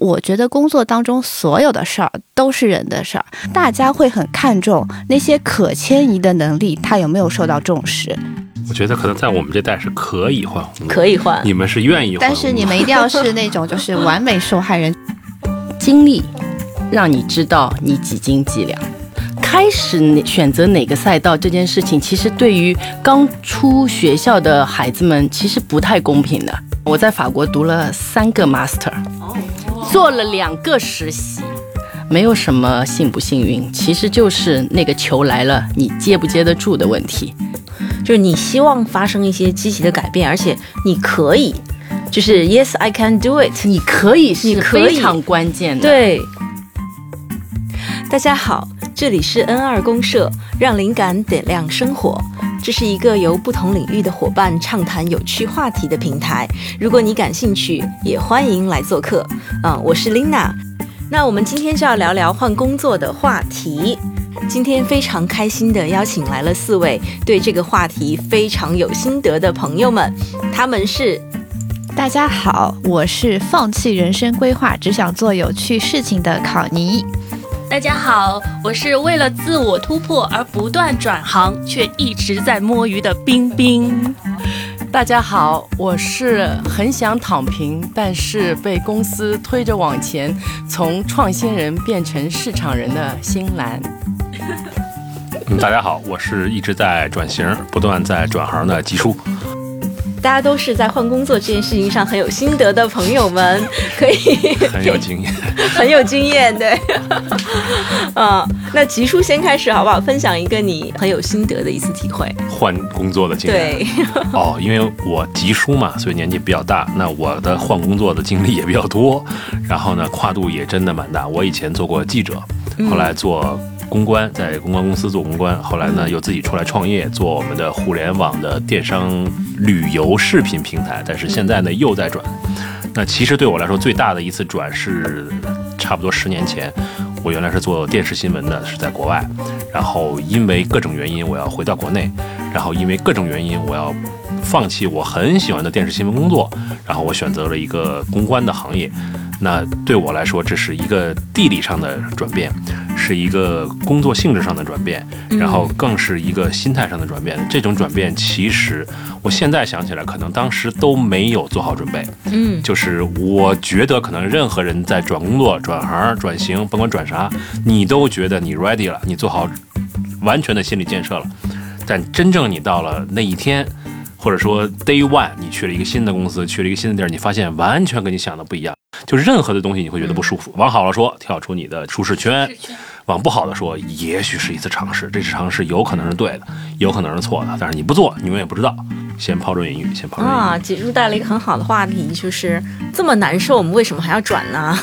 我觉得工作当中所有的事儿都是人的事儿，大家会很看重那些可迁移的能力，他有没有受到重视。我觉得可能在我们这代是可以换工，可以换。你们是愿意换，但是你们一定要是那种就是完美受害人。经历让你知道你几斤几两。开始哪选择哪个赛道这件事情，其实对于刚出学校的孩子们，其实不太公平的。我在法国读了三个 master，做了两个实习，没有什么幸不幸运，其实就是那个球来了，你接不接得住的问题。就是你希望发生一些积极的改变，而且你可以，就是 Yes I can do it，你可以是可以非常关键的。对。大家好，这里是 N 二公社，让灵感点亮生活。这是一个由不同领域的伙伴畅谈有趣话题的平台。如果你感兴趣，也欢迎来做客。嗯，我是 Lina。那我们今天就要聊聊换工作的话题。今天非常开心的邀请来了四位对这个话题非常有心得的朋友们，他们是。大家好，我是放弃人生规划，只想做有趣事情的考尼。大家好，我是为了自我突破而不断转行，却一直在摸鱼的冰冰。大家好，我是很想躺平，但是被公司推着往前，从创新人变成市场人的新兰。大家好，我是一直在转型、不断在转行的吉叔。大家都是在换工作这件事情上很有心得的朋友们，可以 很有经验，很有经验，对。嗯，那吉叔先开始好不好？分享一个你很有心得的一次体会。换工作的经验。对。哦，因为我吉叔嘛，所以年纪比较大，那我的换工作的经历也比较多，然后呢，跨度也真的蛮大。我以前做过记者，后来做。公关在公关公司做公关，后来呢又自己出来创业，做我们的互联网的电商旅游视频平台。但是现在呢又在转。那其实对我来说最大的一次转是差不多十年前，我原来是做电视新闻的，是在国外，然后因为各种原因我要回到国内，然后因为各种原因我要放弃我很喜欢的电视新闻工作，然后我选择了一个公关的行业。那对我来说，这是一个地理上的转变，是一个工作性质上的转变，然后更是一个心态上的转变。这种转变，其实我现在想起来，可能当时都没有做好准备。嗯，就是我觉得，可能任何人在转工作、转行、转型，甭管转啥，你都觉得你 ready 了，你做好完全的心理建设了。但真正你到了那一天，或者说 day one，你去了一个新的公司，去了一个新的地儿，你发现完全跟你想的不一样。就任何的东西你会觉得不舒服，往好了说，跳出你的舒适圈；往不好的说，也许是一次尝试，这次尝试有可能是对的，有可能是错的，但是你不做，你永远不知道。先抛砖引玉，先抛砖引玉。啊，姐叔带了一个很好的话题，就是这么难受，我们为什么还要转呢？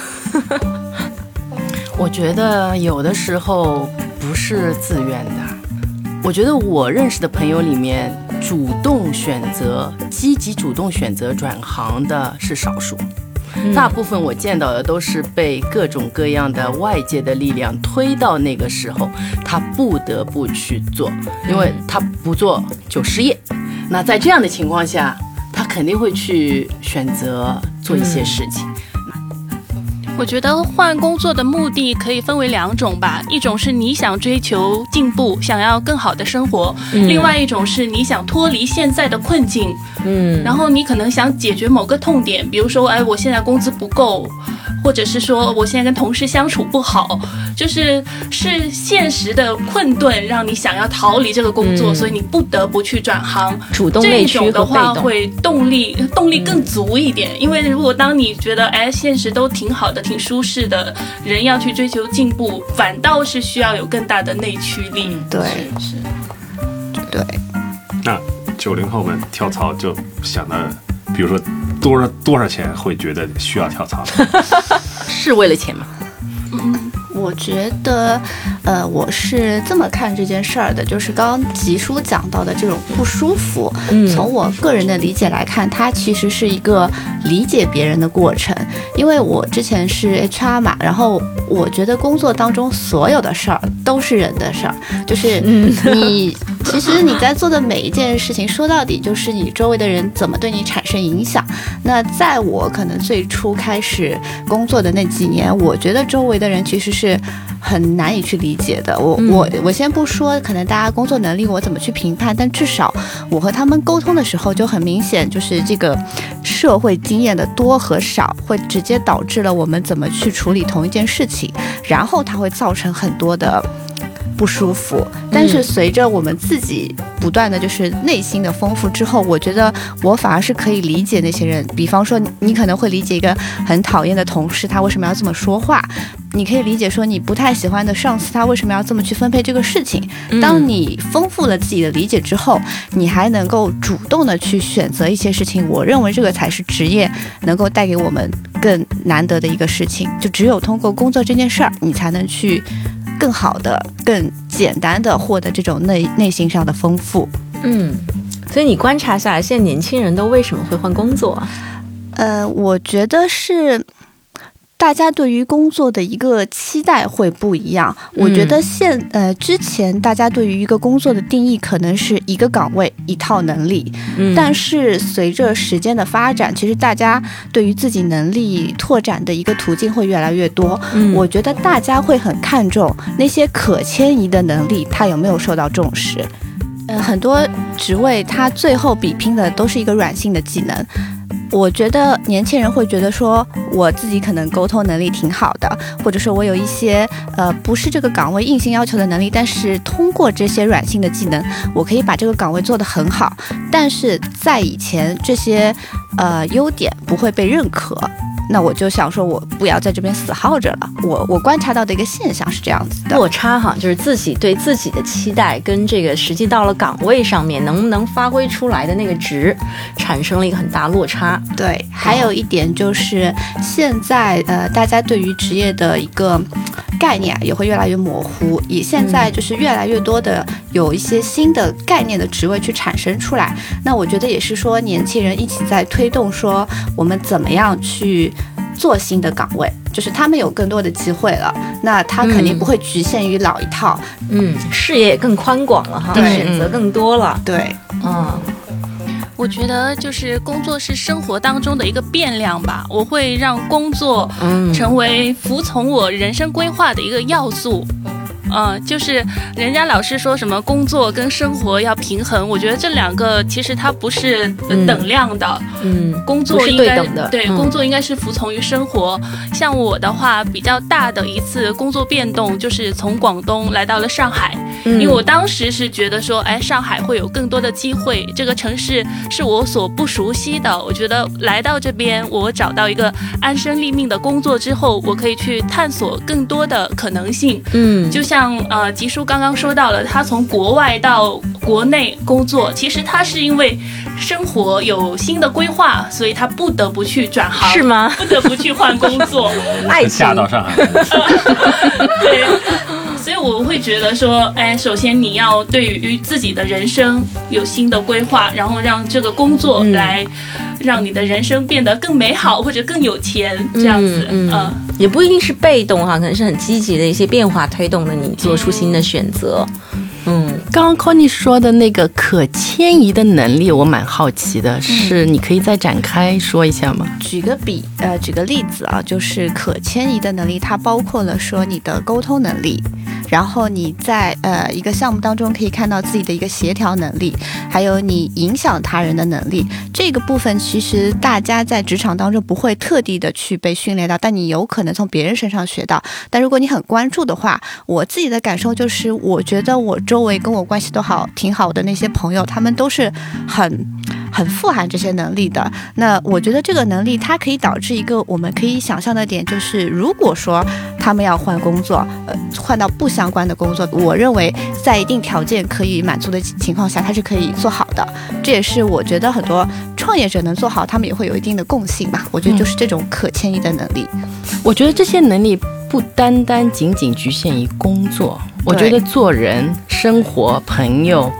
我觉得有的时候不是自愿的。我觉得我认识的朋友里面，主动选择、积极主动选择转行的是少数。大部分我见到的都是被各种各样的外界的力量推到那个时候，他不得不去做，因为他不做就失业。那在这样的情况下，他肯定会去选择做一些事情。我觉得换工作的目的可以分为两种吧，一种是你想追求进步，想要更好的生活；，另外一种是你想脱离现在的困境。嗯，然后你可能想解决某个痛点，比如说，哎，我现在工资不够。或者是说，我现在跟同事相处不好，就是是现实的困顿，让你想要逃离这个工作，所以你不得不去转行。主动这种的话会动力动力更足一点，因为如果当你觉得哎现实都挺好的、挺舒适的，人要去追求进步，反倒是需要有更大的内驱力。对，是，对。那九零后们跳槽就想的，比如说。多少多少钱会觉得需要跳槽？是为了钱吗？嗯，我觉得，呃，我是这么看这件事儿的，就是刚刚吉叔讲到的这种不舒服，从我个人的理解来看，它其实是一个理解别人的过程。因为我之前是 HR 嘛，然后我觉得工作当中所有的事儿都是人的事儿，就是你。其实你在做的每一件事情，说到底就是你周围的人怎么对你产生影响。那在我可能最初开始工作的那几年，我觉得周围的人其实是很难以去理解的。我我我先不说，可能大家工作能力我怎么去评判，但至少我和他们沟通的时候就很明显，就是这个社会经验的多和少，会直接导致了我们怎么去处理同一件事情，然后它会造成很多的。不舒服，但是随着我们自己不断的就是内心的丰富之后，我觉得我反而是可以理解那些人。比方说，你可能会理解一个很讨厌的同事，他为什么要这么说话；你可以理解说你不太喜欢的上司，他为什么要这么去分配这个事情。当你丰富了自己的理解之后，你还能够主动的去选择一些事情。我认为这个才是职业能够带给我们更难得的一个事情。就只有通过工作这件事儿，你才能去。更好的、更简单的获得这种内内心上的丰富。嗯，所以你观察下来，现在年轻人都为什么会换工作？呃，我觉得是。大家对于工作的一个期待会不一样。我觉得现呃之前大家对于一个工作的定义可能是一个岗位一套能力，但是随着时间的发展，其实大家对于自己能力拓展的一个途径会越来越多。我觉得大家会很看重那些可迁移的能力，它有没有受到重视。呃，很多职位它最后比拼的都是一个软性的技能。我觉得年轻人会觉得说，我自己可能沟通能力挺好的，或者说我有一些呃不是这个岗位硬性要求的能力，但是通过这些软性的技能，我可以把这个岗位做得很好。但是在以前，这些呃优点不会被认可。那我就想说，我不要在这边死耗着了。我我观察到的一个现象是这样子的，落差哈，就是自己对自己的期待跟这个实际到了岗位上面能不能发挥出来的那个值，产生了一个很大落差。对，还有一点就是现在呃，大家对于职业的一个概念也会越来越模糊，以现在就是越来越多的有一些新的概念的职位去产生出来。那我觉得也是说，年轻人一起在推动说，我们怎么样去。做新的岗位，就是他们有更多的机会了，那他肯定不会局限于老一套，嗯，视野也更宽广了哈，选择更多了，对，嗯，我觉得就是工作是生活当中的一个变量吧，我会让工作成为服从我人生规划的一个要素。嗯，就是人家老是说什么工作跟生活要平衡，我觉得这两个其实它不是等量的。嗯，工作应该对工作应该是服从于生活。像我的话，比较大的一次工作变动就是从广东来到了上海，因为我当时是觉得说，哎，上海会有更多的机会，这个城市是我所不熟悉的。我觉得来到这边，我找到一个安身立命的工作之后，我可以去探索更多的可能性。嗯，就像。呃吉叔刚刚说到了，他从国外到国内工作，其实他是因为生活有新的规划，所以他不得不去转行，是吗？不得不去换工作，爱情嫁到上海。对，所以我会觉得说，哎，首先你要对于自己的人生有新的规划，然后让这个工作来让你的人生变得更美好或者更有钱，这样子，嗯。也不一定是被动哈，可能是很积极的一些变化推动了你做出新的选择。嗯，刚刚 Conny 说的那个可迁移的能力，我蛮好奇的，是你可以再展开说一下吗？举个比，呃，举个例子啊，就是可迁移的能力，它包括了说你的沟通能力。然后你在呃一个项目当中可以看到自己的一个协调能力，还有你影响他人的能力。这个部分其实大家在职场当中不会特地的去被训练到，但你有可能从别人身上学到。但如果你很关注的话，我自己的感受就是，我觉得我周围跟我关系都好挺好的那些朋友，他们都是很。很富含这些能力的，那我觉得这个能力它可以导致一个我们可以想象的点，就是如果说他们要换工作，呃，换到不相关的工作，我认为在一定条件可以满足的情况下，它是可以做好的。这也是我觉得很多创业者能做好，他们也会有一定的共性吧。我觉得就是这种可迁移的能力。我觉得这些能力不单单仅仅局限于工作，我觉得做人、生活、朋友。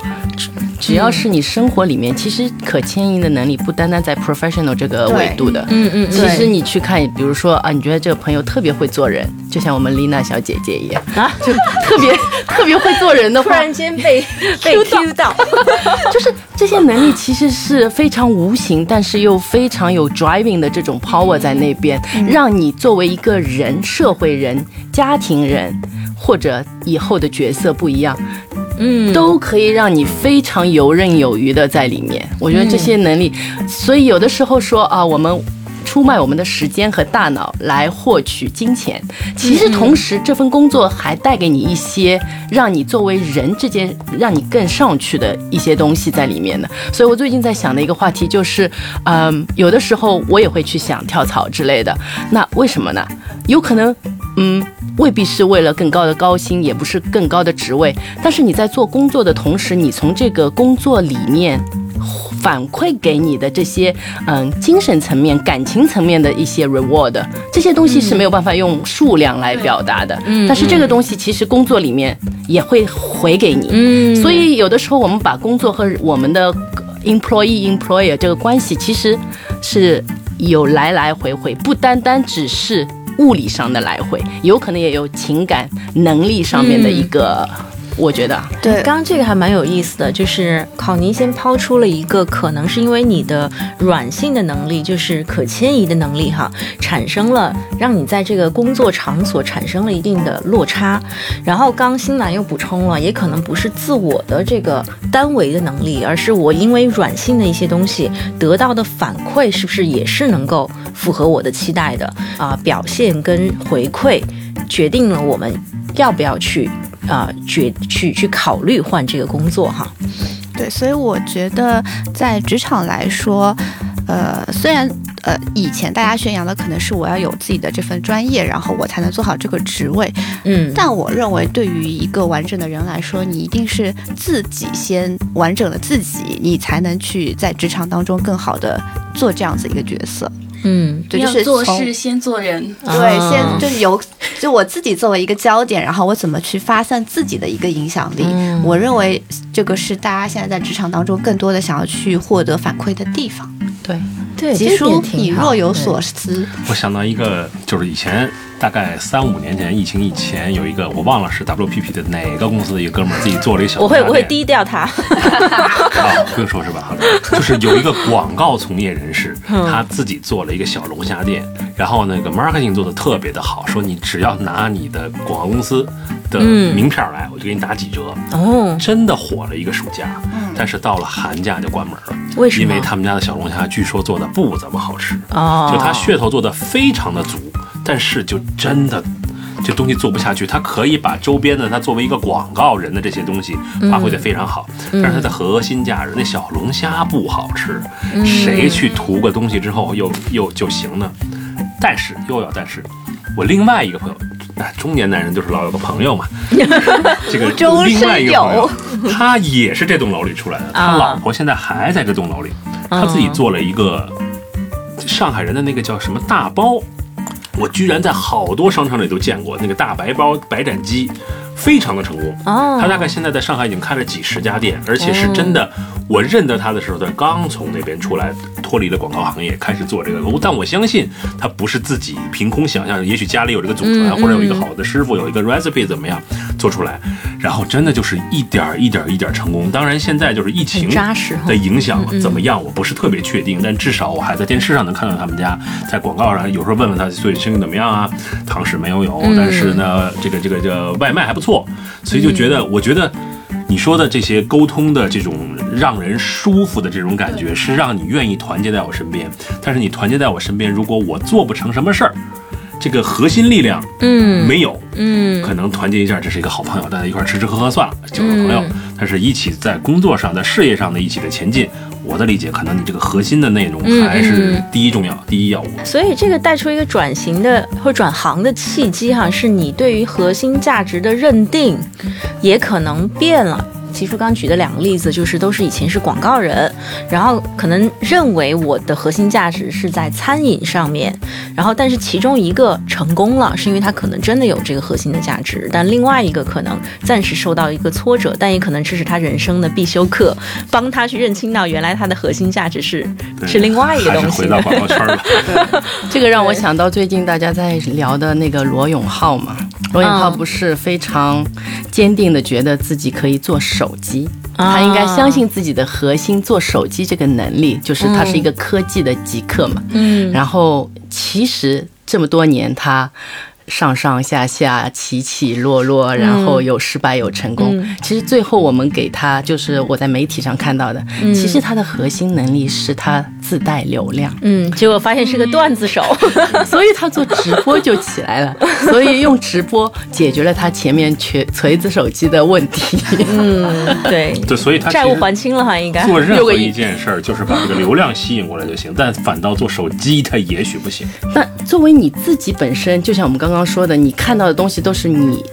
只要是你生活里面，其实可迁移的能力不单单在 professional 这个维度的。嗯嗯其实你去看，比如说啊，你觉得这个朋友特别会做人，就像我们丽娜小姐姐一样啊，就特别 特别会做人的话，突然间被被 Q 到，就是这些能力其实是非常无形，但是又非常有 driving 的这种 power 在那边，让你作为一个人、社会人、家庭人，或者以后的角色不一样，嗯，都可以让你非常游刃有余的在里面。我觉得这些能力，所以有的时候说啊，我们。出卖我们的时间和大脑来获取金钱，其实同时这份工作还带给你一些让你作为人之间让你更上去的一些东西在里面的。所以我最近在想的一个话题就是，嗯，有的时候我也会去想跳槽之类的。那为什么呢？有可能，嗯，未必是为了更高的高薪，也不是更高的职位，但是你在做工作的同时，你从这个工作里面。反馈给你的这些，嗯，精神层面、感情层面的一些 reward，这些东西是没有办法用数量来表达的。嗯，但是这个东西其实工作里面也会回给你。嗯，所以有的时候我们把工作和我们的 employee employer 这个关系其实是有来来回回，不单单只是物理上的来回，有可能也有情感能力上面的一个。我觉得对，刚刚这个还蛮有意思的，就是考尼先抛出了一个可能是因为你的软性的能力，就是可迁移的能力哈，产生了让你在这个工作场所产生了一定的落差。然后刚新兰又补充了，也可能不是自我的这个单维的能力，而是我因为软性的一些东西得到的反馈，是不是也是能够符合我的期待的啊？表现跟回馈决定了我们要不要去。啊，决去去考虑换这个工作哈，对，所以我觉得在职场来说，呃，虽然呃以前大家宣扬的可能是我要有自己的这份专业，然后我才能做好这个职位，嗯，但我认为对于一个完整的人来说，你一定是自己先完整了自己，你才能去在职场当中更好的做这样子一个角色。嗯，对，就是做事先做人，对，先就是由，就我自己作为一个焦点，然后我怎么去发散自己的一个影响力。我认为这个是大家现在在职场当中更多的想要去获得反馈的地方。对，对，吉叔，你若有所思。我想到一个，就是以前大概三五年前，疫情以前有一个，我忘了是 WPP 的哪个公司的一个哥们儿自己做了一小，我会我会低调他。啊，不用说是吧？就是有一个广告从业人士，他自己做了一个小龙虾店，然后那个 marketing 做的特别的好，说你只要拿你的广告公司的名片来，我就给你打几折。哦，真的火了一个暑假，但是到了寒假就关门了。为什么？因为他们家的小龙虾据说做的不怎么好吃。哦，就它噱头做的非常的足，但是就真的。这东西做不下去，它可以把周边的它作为一个广告人的这些东西发挥的非常好，但是它的核心价值，那小龙虾不好吃，谁去图个东西之后又又就行呢？但是又要但是，我另外一个朋友，中年男人就是老有个朋友嘛，这个另外一个朋友，他也是这栋楼里出来的，他老婆现在还在这栋楼里，他自己做了一个上海人的那个叫什么大包。我居然在好多商场里都见过那个大白包白斩鸡，非常的成功。哦，他大概现在在上海已经开了几十家店，而且是真的。我认得他的时候，他刚从那边出来，脱离了广告行业，开始做这个。但我相信他不是自己凭空想象，也许家里有这个祖传，或者有一个好的师傅，有一个 recipe 怎么样做出来，然后真的就是一点儿一点儿一点儿成功。当然现在就是疫情的影响怎么样，我不是特别确定，但至少我还在电视上能看到他们家，在广告上有时候问问他最近生意怎么样啊，堂食没有有，但是呢，这个这个这外卖还不错，所以就觉得，我觉得。你说的这些沟通的这种让人舒服的这种感觉，是让你愿意团结在我身边。但是你团结在我身边，如果我做不成什么事儿，这个核心力量，嗯，没有，嗯，可能团结一下，这是一个好朋友，大家一块吃吃喝喝算了，交个朋友。但是一起在工作上、在事业上的一起的前进，我的理解，可能你这个核心的内容还是第一重要、第一要务。所以这个带出一个转型的或转行的契机哈，是你对于核心价值的认定也可能变了。吉叔刚举的两个例子，就是都是以前是广告人，然后可能认为我的核心价值是在餐饮上面，然后但是其中一个成功了，是因为他可能真的有这个核心的价值，但另外一个可能暂时受到一个挫折，但也可能这是他人生的必修课，帮他去认清到原来他的核心价值是是另外一个东西。回到广告圈了。这个让我想到最近大家在聊的那个罗永浩嘛，罗永浩嗯不是非常坚定的觉得自己可以做手机。他应该相信自己的核心做手机这个能力，就是他是一个科技的极客嘛。嗯然后其实这么多年他。上上下下起起落落，然后有失败有成功。嗯其实最后我们给他，就是我在媒体上看到的，其实他的核心能力是他自带流量。嗯，结果发现是个段子手。所以他做直播就起来了，所以用直播解决了他前面锤锤子手机的问题。嗯，对，对，所以他债务还清了哈，应该。做任何一件事儿，就是把这个流量吸引过来就行，但反倒做手机，他也许不行。那作为你自己本身，就像我们刚刚说的，你看到的东西都是你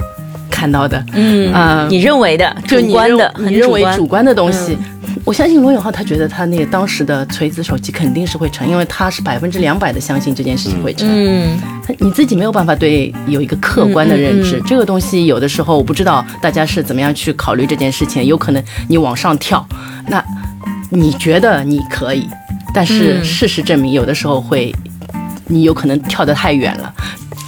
看到的，嗯啊你认为的主观的，很你认为主观的东西。我相信罗永浩，他觉得他那个当时的锤子手机肯定是会成，因为他是百分之两百的相信这件事情会成。嗯你自己没有办法对有一个客观的认知，嗯嗯嗯这个东西有的时候我不知道大家是怎么样去考虑这件事情，有可能你往上跳，那你觉得你可以，但是嗯事实证明有的时候会，你有可能跳得太远了。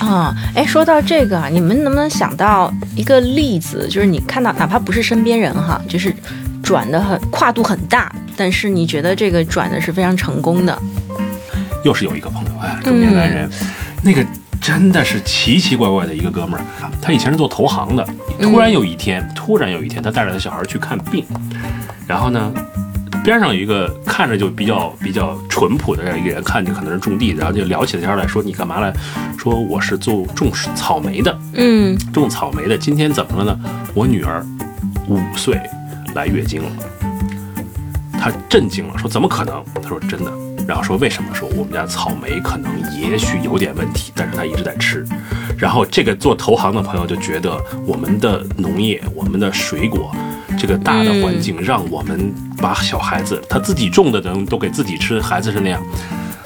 啊，哎，说到这个啊，你们能不能想到一个例子，就是你看到哪怕不是身边人哈，就是转的很跨度很大，但是你觉得这个转的是非常成功的，又是有一个朋友，哎，中年男人，那个真的是奇奇怪怪的一个哥们儿。他以前是做投行的，突然有一天，突然有一天，他带着他小孩去看病，然后呢，边上有一个看着就比较比较淳朴的这样一个人，看着可能是种地，然后就聊起天来说：“你干嘛来？”说：“我是做种草莓的，嗯种草莓的。今天怎么了呢？我女儿五岁来月经了。”他震惊了，说：“怎么可能？”他说：“真的。”然后说：“为什么？”说：“我们家草莓可能也许有点问题，但是他一直在吃。”然后这个做投行的朋友就觉得我们的农业、我们的水果，这个大的环境让我们把小孩子他自己种的东西都给自己吃，孩子是那样。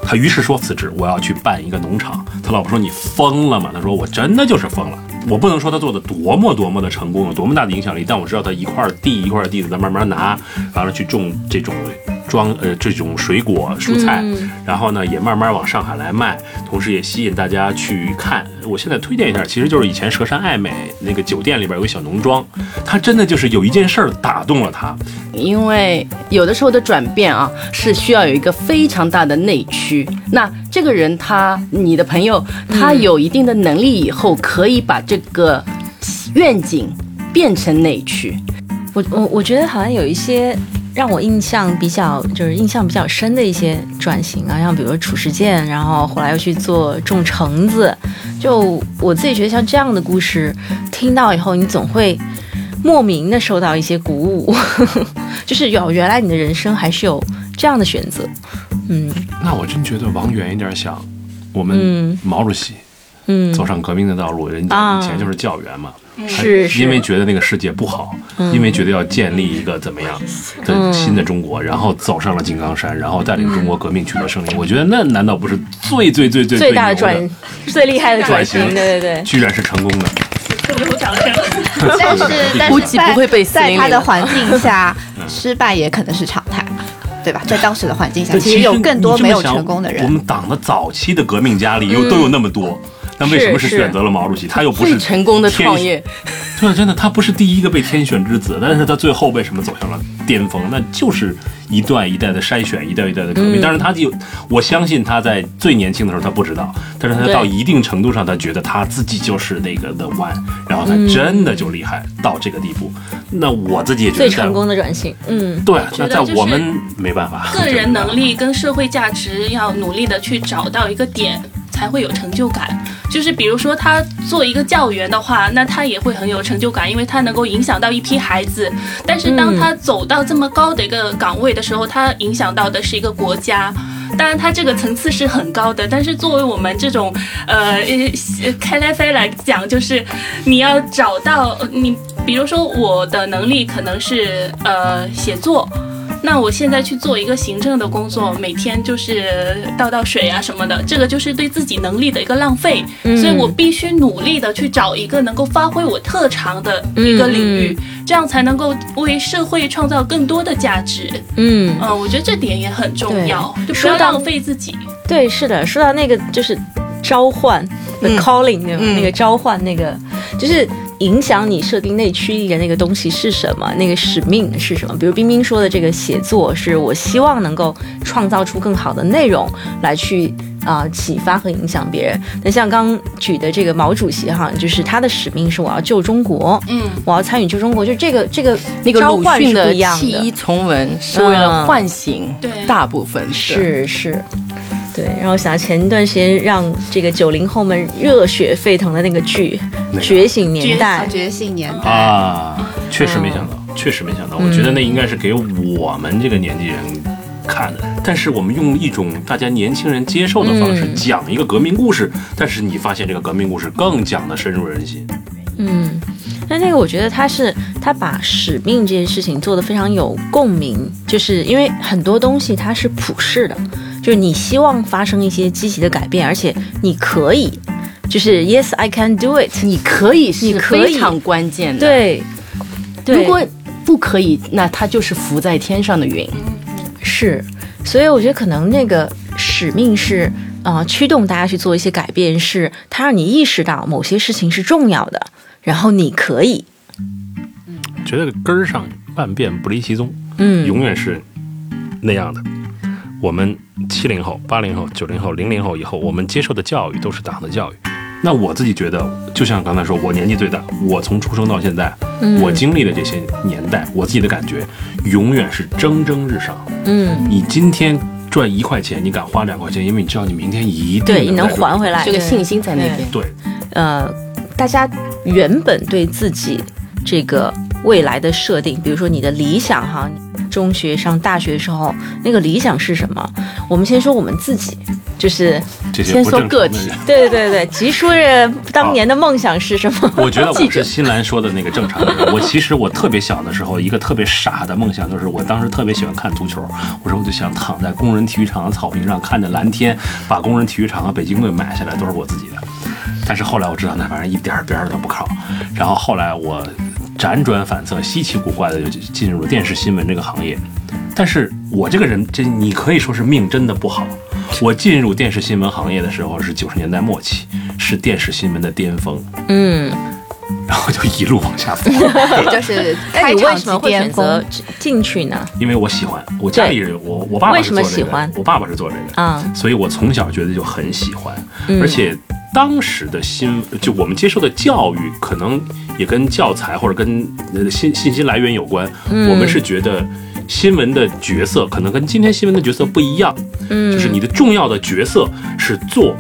他于是说辞职，我要去办一个农场。他老婆说：“你疯了吗？”他说：“我真的就是疯了。我不能说他做的多么多么的成功，有多么大的影响力，但我知道他一块地一块地的在慢慢拿，完了去种这种装呃这种水果蔬菜，然后呢也慢慢往上海来卖，同时也吸引大家去看。我现在推荐一下，其实就是以前佘山爱美那个酒店里边有个小农庄，他真的就是有一件事儿打动了他，因为有的时候的转变啊，是需要有一个非常大的内驱。那这个人他，你的朋友，他有一定的能力以后，可以把这个愿景变成内驱。我我我觉得好像有一些让我印象比较就是印象比较深的一些转型啊，像比如说褚时健，然后后来又去做种橙子，就我自己觉得像这样的故事，听到以后你总会莫名的受到一些鼓舞，就是有原来你的人生还是有这样的选择，嗯。那我真觉得往远一点想，我们嗯。毛主席嗯，走上革命的道路，人啊。家以前就是教员嘛，是是，因为觉得那个世界不好，嗯因为觉得要建立一个怎么样的新的中国，然后走上了井冈山，然后带领中国革命取得胜利。我觉得那难道不是最最最最最大的转最厉害的转型，对对对。居然是成功的。有掌声。但是 但估计是在不会被在他的环境下，失败也可能是常态，对吧？在当时的环境下，其实有更多没有成功的人。我们党的早期的革命家里又都有那么多。那为什么是是选择了毛主席？他又不最是成功的天创业，对，真的，他不是第一个被天选之子，但是他最后为什么走向了巅峰？那就是一代一代的筛选，一代一代的革命。嗯当然，他就，我相信他在最年轻的时候他不知道，但是他到一定程度上，他觉得他自己就是那个 the one，然后他嗯真的就厉害到这个地步。那我自己也觉得最成功的转型，嗯，对，那在我们没办法，个人 能力跟社会价值要努力的去找到一个点，才会有成就感。就是比如说他做一个教员的话，那他也会很有成就感，因为他能够影响到一批孩子。但是当他走到这么高的一个岗位的时候，他影响到的是一个国家。当然，他这个层次是很高的，但是作为我们这种呃呃开来飞来讲，就是你要找到你比如说我的能力可能是呃写作。那我现在去做一个行政的工作，每天就是倒倒水啊什么的，这个就是对自己能力的一个浪费，所以我必须努力的去找一个能够发挥我特长的一个领域，这样才能够为社会创造更多的价值。嗯嗯，我觉得这点也很重要，就不要浪费自己。对，是的，说到那个就是召唤，the calling，那个召唤，那个就是。影响你设定内驱力的那个东西是什么？那个使命是什么？比如冰冰说的这个写作，是我希望能够创造出更好的内容来去啊启发和影响别人。那像刚举的这个毛主席哈，就是他的使命是我要救中国，嗯，我要参与救中国，就这个这个那个鲁迅的弃医从文是为了唤醒大部分是是。对，然后想前一段时间让这个九零后们热血沸腾的那个剧《觉醒年代》，觉醒年代。啊，确实没想到，确实没想到。我觉得那应该是给我们这个年纪人看的，但是我们用一种大家年轻人接受的方式讲一个革命故事，但是你发现这个革命故事更讲的深入人心。嗯，那那个我觉得他是他把使命这件事情做得非常有共鸣，就是因为很多东西它是普世的。就是你希望发生一些积极的改变，而且你可以，就是 Yes, I can do it。你可以是非常关键的。对，如果不可以，那它就是浮在天上的云。是，所以我觉得可能那个使命是啊，驱动大家去做一些改变，是它让你意识到某些事情是重要的，然后你可以。觉得根儿上万变不离其宗，嗯，永远是那样的。我们七零后、八零后、九零后、零零后以后，我们接受的教育都是党的教育。那我自己觉得，就像刚才说，我年纪最大，我从出生到现在，我经历的这些年代，我自己的感觉，永远是蒸蒸日上。嗯，你今天赚一块钱，你敢花两块钱，因为你知道你明天一定对你能还回来，这个信心在那边。对，呃，大家原本对自己这个未来的设定，比如说你的理想哈。中学上大学的时候，那个理想是什么？我们先说我们自己，就是先说个体。对对对对，吉叔这当年的梦想是什么？我觉得我 是新兰说的那个正常人。我其实我特别小的时候，一个特别傻的梦想就是，我当时特别喜欢看足球。我说我就想躺在工人体育场的草坪上，看着蓝天，把工人体育场和北京队买下来，都是我自己的。但是后来我知道那玩意儿一点边儿都不靠。然后后来我。辗转反侧，稀奇古怪的就进入了电视新闻这个行业。但是我这个人，这你可以说是命真的不好。我进入电视新闻行业的时候是九十年代末期，是电视新闻的巅峰。嗯，然后就一路往下 走。就是开场什么会选择进去呢？因为我喜欢，我家里人，我我爸爸为什么喜欢？我爸爸是做这个啊，所以我从小觉得就很喜欢，而且。当时的新就我们接受的教育，可能也跟教材或者跟信信息来源有关。我们是觉得新闻的角色可能跟今天新闻的角色不一样，就是你的重要的角色是做。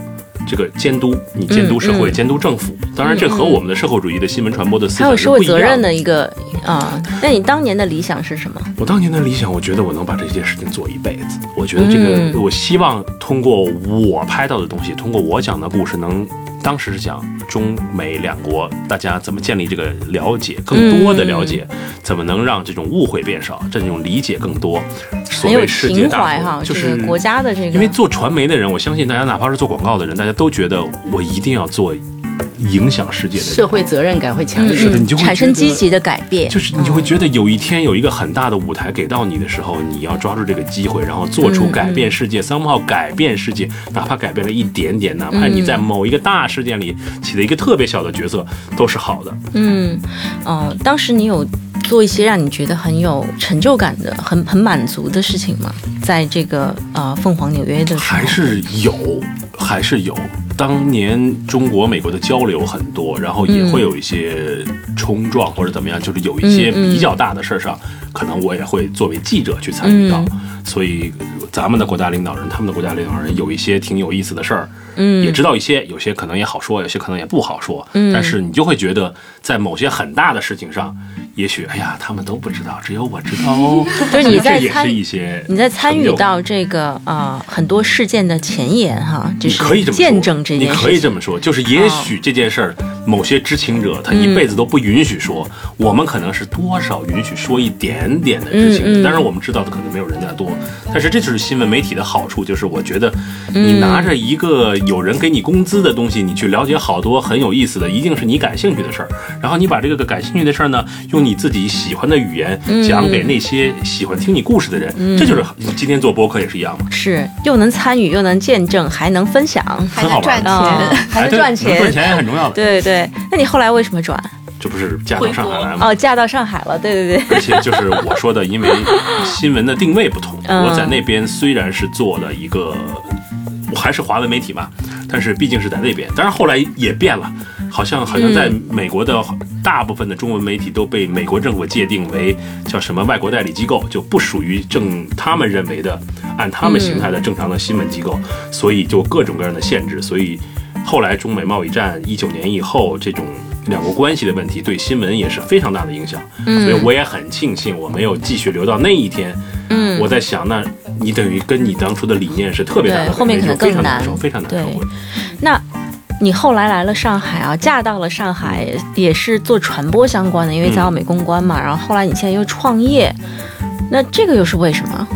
这个监督，你监督社会，监督政府。当然，这和我们的社会主义的新闻传播的思想还有社会责任的一个啊。那你当年的理想是什么？我当年的理想，我觉得我能把这件事情做一辈子。我觉得这个，我希望通过我拍到的东西，通过我讲的故事，能当时是讲中美两国大家怎么建立这个了解，更多的了解，怎么能让这种误会变少，这种理解更多。很有情怀哈，就是国家的这个。因为做传媒的人，我相信大家哪怕是做广告的人，大家都觉得我一定要做影响世界的社会责任感会强一些，你就会产生积极的改变。就是你就会觉得有一天有一个很大的舞台给到你的时候，你要抓住这个机会，然后做出改变世界、三 w 改变世界，哪怕改变了一点点，哪怕你在某一个大事件里起了一个特别小的角色，都是好的。嗯，哦，当时你有。做一些让你觉得很有成就感的、很很满足的事情吗？在这个呃凤凰纽约的时候还是有，还是有。当年中国美国的交流很多，然后也会有一些冲撞或者怎么样，就是有一些比较大的事儿上，可能我也会作为记者去参与到。所以咱们的国家领导人，他们的国家领导人有一些挺有意思的事儿。嗯，也知道一些，有些可能也好说，有些可能也不好说。嗯，但是你就会觉得，在某些很大的事情上，也许哎呀，他们都不知道，只有我知道哦。就是你在参一些，你在参与到这个啊很多事件的前沿哈，就是可以这么见证这件事。你可以这么说，就是也许这件事儿某些知情者他一辈子都不允许说，我们可能是多少允许说一点点的知情嗯嗯的，当然我们知道的可能没有人家多，但是这就是新闻媒体的好处，就是我觉得你拿着一个有人给你工资的东西，你去了解好多很有意思的，一定是你感兴趣的事儿，然后你把这个感兴趣的事儿呢，用你自己喜欢的语言讲给那些喜欢听你故事的人，这就是你今天做播客也是一样嘛。是又能参与，又能见证，还能分享，还能赚钱。还能赚钱。赚钱也很重要的。对对，那你后来为什么转？这不是嫁到上海来吗？哦，嫁到上海了，对对对，而且就是我说的，因为新闻的定位不同，嗯。我在那边虽然是做了一个，我还是华文媒体嘛，但是毕竟是在那边，当然后来也变了，好像好像在美国的大部分的中文媒体都被美国政府界定为叫什么外国代理机构，就不属于正他们认为的按他们形态的正常的新闻机构，所以就各种各样的限制，所以后来中美贸易战一九年以后这种。两国关系的问题对新闻也是非常大的影响，所以我也很庆幸我没有继续留到那一天。嗯我在想，那你等于跟你当初的理念是特别大的后面可能更难难受，非常难受。对那你后来来了上海啊，嫁到了上海，也是做传播相关的，因为在澳美公关嘛。然后后来你现在又创业，那这个又是为什么？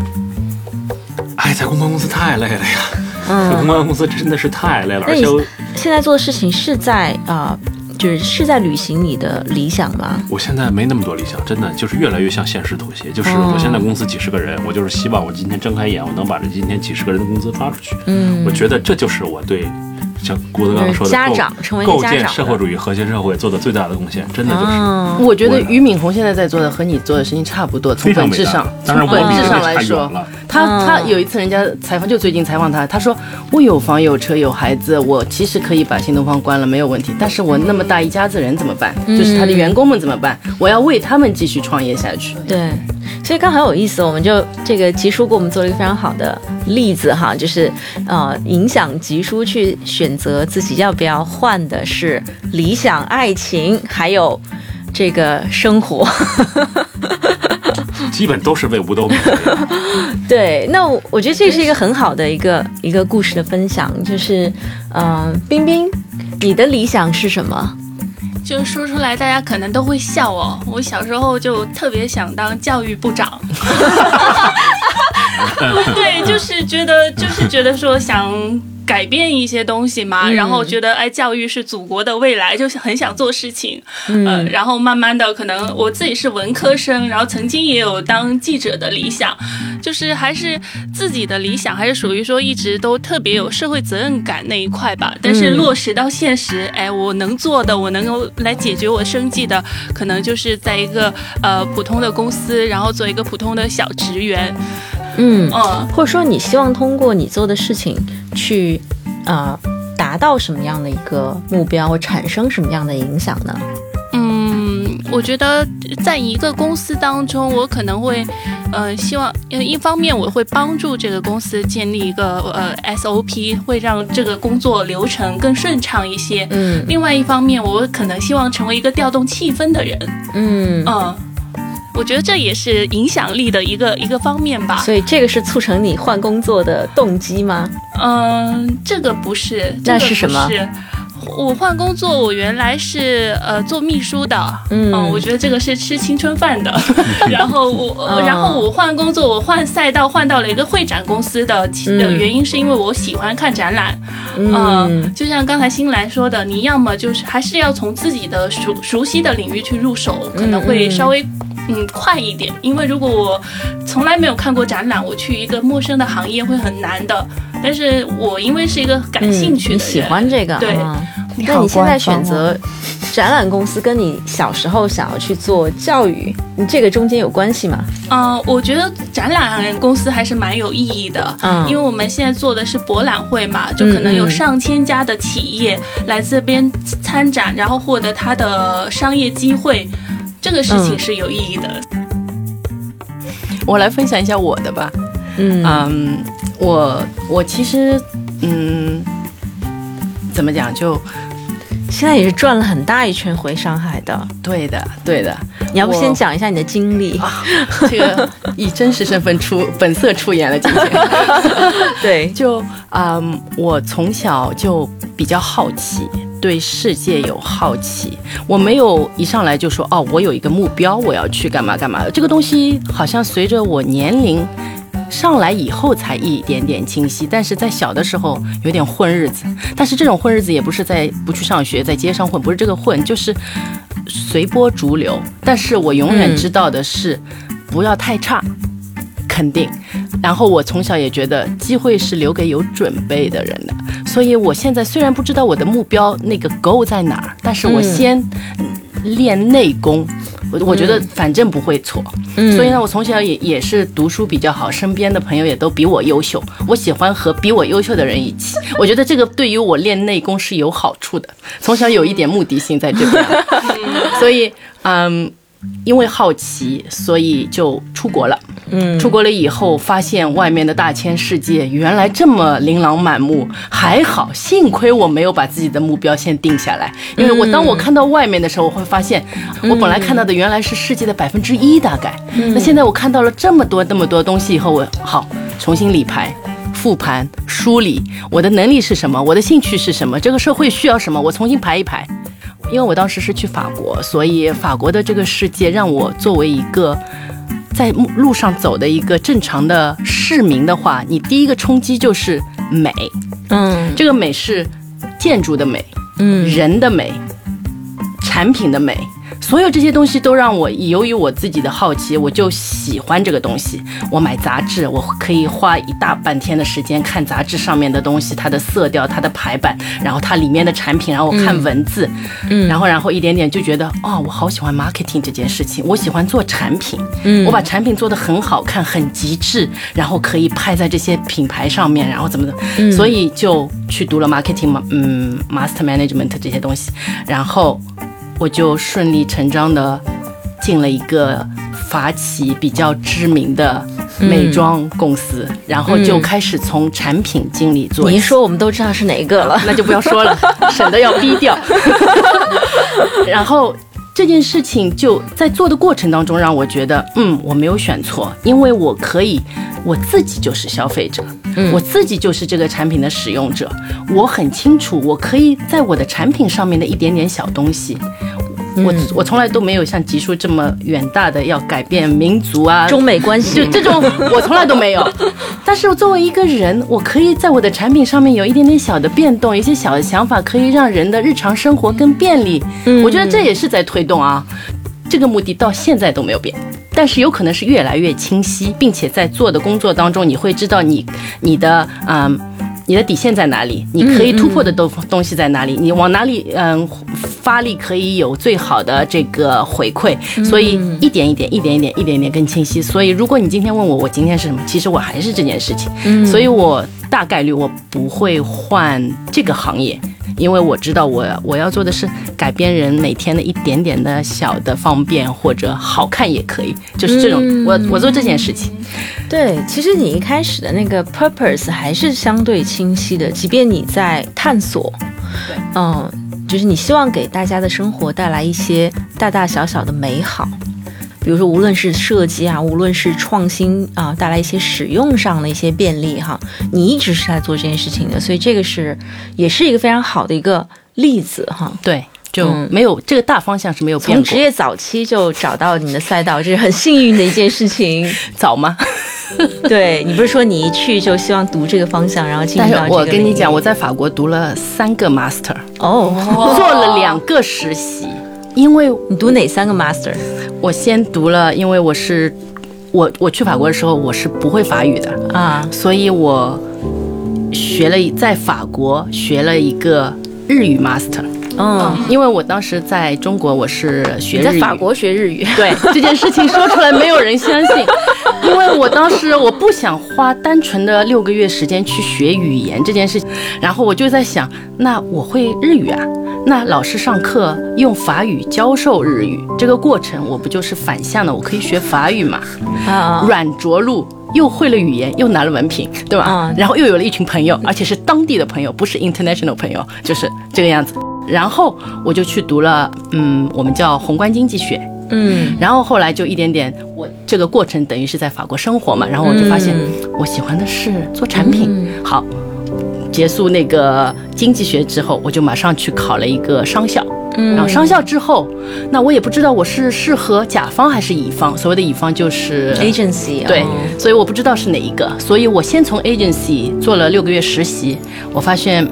哎，在公关公司太累了呀，在公嗯，关公司真的是太累了，而且现在做的事情是在啊、就是是在履行你的理想吗？我现在没那么多理想，真的就是越来越向现实妥协。就是哦我现在公司几十个人，我就是希望我今天睁开眼，我能把这今天几十个人的工资发出去。嗯我觉得这就是我对像郭德纲说的家长成为构建社会主义和谐社会做的最大的贡献，真的就是。嗯我觉得俞敏洪现在在做的和你做的事情差不多，从本质上，当然从本质上来说他嗯他有一次人家采访，就最近采访他，他说我有房有车有孩子，我其实可以把新东方关了没有问题，但是我那么大一家子人怎么办？就是他的员工们怎么办？我要为他们继续创业下去。对，所以刚好有意思，我们就这个吉叔给我们做了一个非常好的例子哈，就是呃，影响吉叔去选择自己要不要换的是理想、爱情，还有这个生活。基本都是为五斗米折腰。对，那我我觉得这是一个很好的一个一个故事的分享，就是呃，冰冰，你的理想是什么？就说出来，大家可能都会笑哦。我小时候就特别想当教育部长，对，就是觉得，就是觉得说想改变一些东西嘛，然后觉得哎，教育是祖国的未来，就是很想做事情，呃，然后慢慢的，可能我自己是文科生，然后曾经也有当记者的理想，就是还是自己的理想，还是属于说一直都特别有社会责任感那一块吧。但是落实到现实，哎，我能做的，我能够来解决我生计的，可能就是在一个呃普通的公司，然后做一个普通的小职员，嗯，嗯。或者说你希望通过你做的事情去呃达到什么样的一个目标，或产生什么样的影响呢？嗯，我觉得在一个公司当中，我可能会，呃，希望，呃，一方面我会帮助这个公司建立一个呃 SOP，会让这个工作流程更顺畅一些。嗯另外一方面，我可能希望成为一个调动气氛的人。嗯，嗯，我觉得这也是影响力的一个一个方面吧。所以这个是促成你换工作的动机吗？嗯，这个不是，那这个是什么是我换工作，我原来是呃做秘书的，嗯我觉得这个是吃青春饭的。然后我，嗯然后我换工作，我换赛道换到了一个会展公司的，其的嗯原因是因为我喜欢看展览。嗯嗯，就像刚才新兰说的，你要么就是还是要从自己的熟熟悉的领域去入手，可能会稍微嗯快一点。因为如果我从来没有看过展览，我去一个陌生的行业会很难的。但是我因为是一个感兴趣的人，嗯你喜欢这个，对那你现在选择展览公司，跟你小时候想要去做教育，你这个中间有关系吗？嗯、我觉得展览公司还是蛮有意义的，嗯因为我们现在做的是博览会嘛，就可能有嗯嗯上千家的企业来这边参展，然后获得它的商业机会，这个事情嗯是有意义的。我来分享一下我的吧。嗯嗯，我我其实嗯，怎么讲就现在也是转了很大一圈回上海的，对的，对的。你要不先讲一下你的经历？这个 以真实身份出 本色出演了今天。对，就嗯，我从小就比较好奇，对世界有好奇，我没有一上来就说哦，我有一个目标，我要去干嘛干嘛。这个东西好像随着我年龄上来以后才一点点清晰，但是在小的时候有点混日子。但是这种混日子也不是在不去上学，在街上混，不是这个混，就是随波逐流。但是我永远知道的是，不要太差。肯定，然后我从小也觉得机会是留给有准备的人的，所以我现在虽然不知道我的目标那个 goal 在哪儿，但是我先练内功，我我觉得反正不会错，所以呢，我从小也也是读书比较好，身边的朋友也都比我优秀，我喜欢和比我优秀的人一起，我觉得这个对于我练内功是有好处的，从小有一点目的性在这边，所以嗯。因为好奇，所以就出国了。嗯，出国了以后，发现外面的大千世界原来这么琳琅满目。还好，幸亏我没有把自己的目标先定下来。因为我当我看到外面的时候，我会发现，我本来看到的原来是世界的百分之一大概。那现在我看到了这么多、那么多东西以后，我好重新理牌、复盘、梳理我的能力是什么，我的兴趣是什么，这个社会需要什么，我重新排一排。因为我当时是去法国，所以法国的这个世界让我作为一个在路上走的一个正常的市民的话，你第一个冲击就是美，嗯，这个美是建筑的美，嗯，人的美，产品的美。所有这些东西都让我，由于我自己的好奇，我就喜欢这个东西。我买杂志，我可以花一大半天的时间看杂志上面的东西，它的色调、它的排版，然后它里面的产品，然后我看文字，嗯，然后然后一点点就觉得，哦，我好喜欢 marketing 这件事情，我喜欢做产品，嗯，我把产品做得很好看、很极致，然后可以拍在这些品牌上面，然后怎么的，所以就去读了 marketing，嗯，master management 这些东西，然后。我就顺理成章的进了一个法企比较知名的美妆公司，然后就开始从产品经理做。你一说，我们都知道是哪一个了，那就不要说了，省得要逼掉。然 后这件事情就在做的过程当中，让我觉得，嗯，我没有选错，因为我可以，我自己就是消费者，我自己就是这个产品的使用者，我很清楚，我可以在我的产品上面的一点点小东西。我我从来都没有像吉叔这么远大的要改变民族啊，中美关系就这种我从来都没有。但是我作为一个人，我可以在我的产品上面有一点点小的变动，一些小的想法，可以让人的日常生活更便利。我觉得这也是在推动啊，这个目的到现在都没有变，但是有可能是越来越清晰，并且在做的工作当中，你会知道你你的嗯。你的底线在哪里？你可以突破的东东西在哪里？你往哪里嗯发力可以有最好的这个回馈？所以一点一点，一点一点，一点一点更清晰。所以如果你今天问我，我今天是什么？其实我还是这件事情。所以我大概率我不会换这个行业。因为我知道，我我要做的是改变人每天的一点点的小的方便或者好看也可以，就是这种我我做这件事情。对，其实你一开始的那个 purpose 还是相对清晰的，即便你在探索，嗯，就是你希望给大家的生活带来一些大大小小的美好。比如说，无论是设计啊，无论是创新啊，带来一些使用上的一些便利哈，你一直是在做这件事情的，所以这个是也是一个非常好的一个例子哈。对，就没有这个大方向是没有变从职业早期就找到你的赛道，这是很幸运的一件事情。早吗？对你不是说你一去就希望读这个方向，然后进入到这个？我跟你讲，我在法国读了三个 master，哦，做了两个实习。因为你读哪三个 master？我先读了，因为我是我我去法国的时候我是不会法语的啊，所以我学了在法国学了一个日语 master。嗯，因为我当时在中国我是学在法国学日语，对这件事情说出来没有人相信，因为我当时我不想花单纯的六个月时间去学语言这件事情，然后我就在想，那我会日语啊。那老师上课用法语教授日语，这个过程我不就是反向的？我可以学法语嘛？啊，软着陆，又会了语言，又拿了文凭，对吧？啊，然后又有了一群朋友，而且是当地的朋友，不是 international 朋友，就是这个样子。然后我就去读了，嗯，我们叫宏观经济学，嗯，然后后来就一点点，我这个过程等于是在法国生活嘛，然后我就发现我喜欢的是做产品，好。结束那个经济学之后，我就马上去考了一个商校。嗯然后商校之后，那我也不知道我是适合甲方还是乙方。所谓的乙方就是 agency，对哦，所以我不知道是哪一个。所以我先从 agency 做了六个月实习，我发现。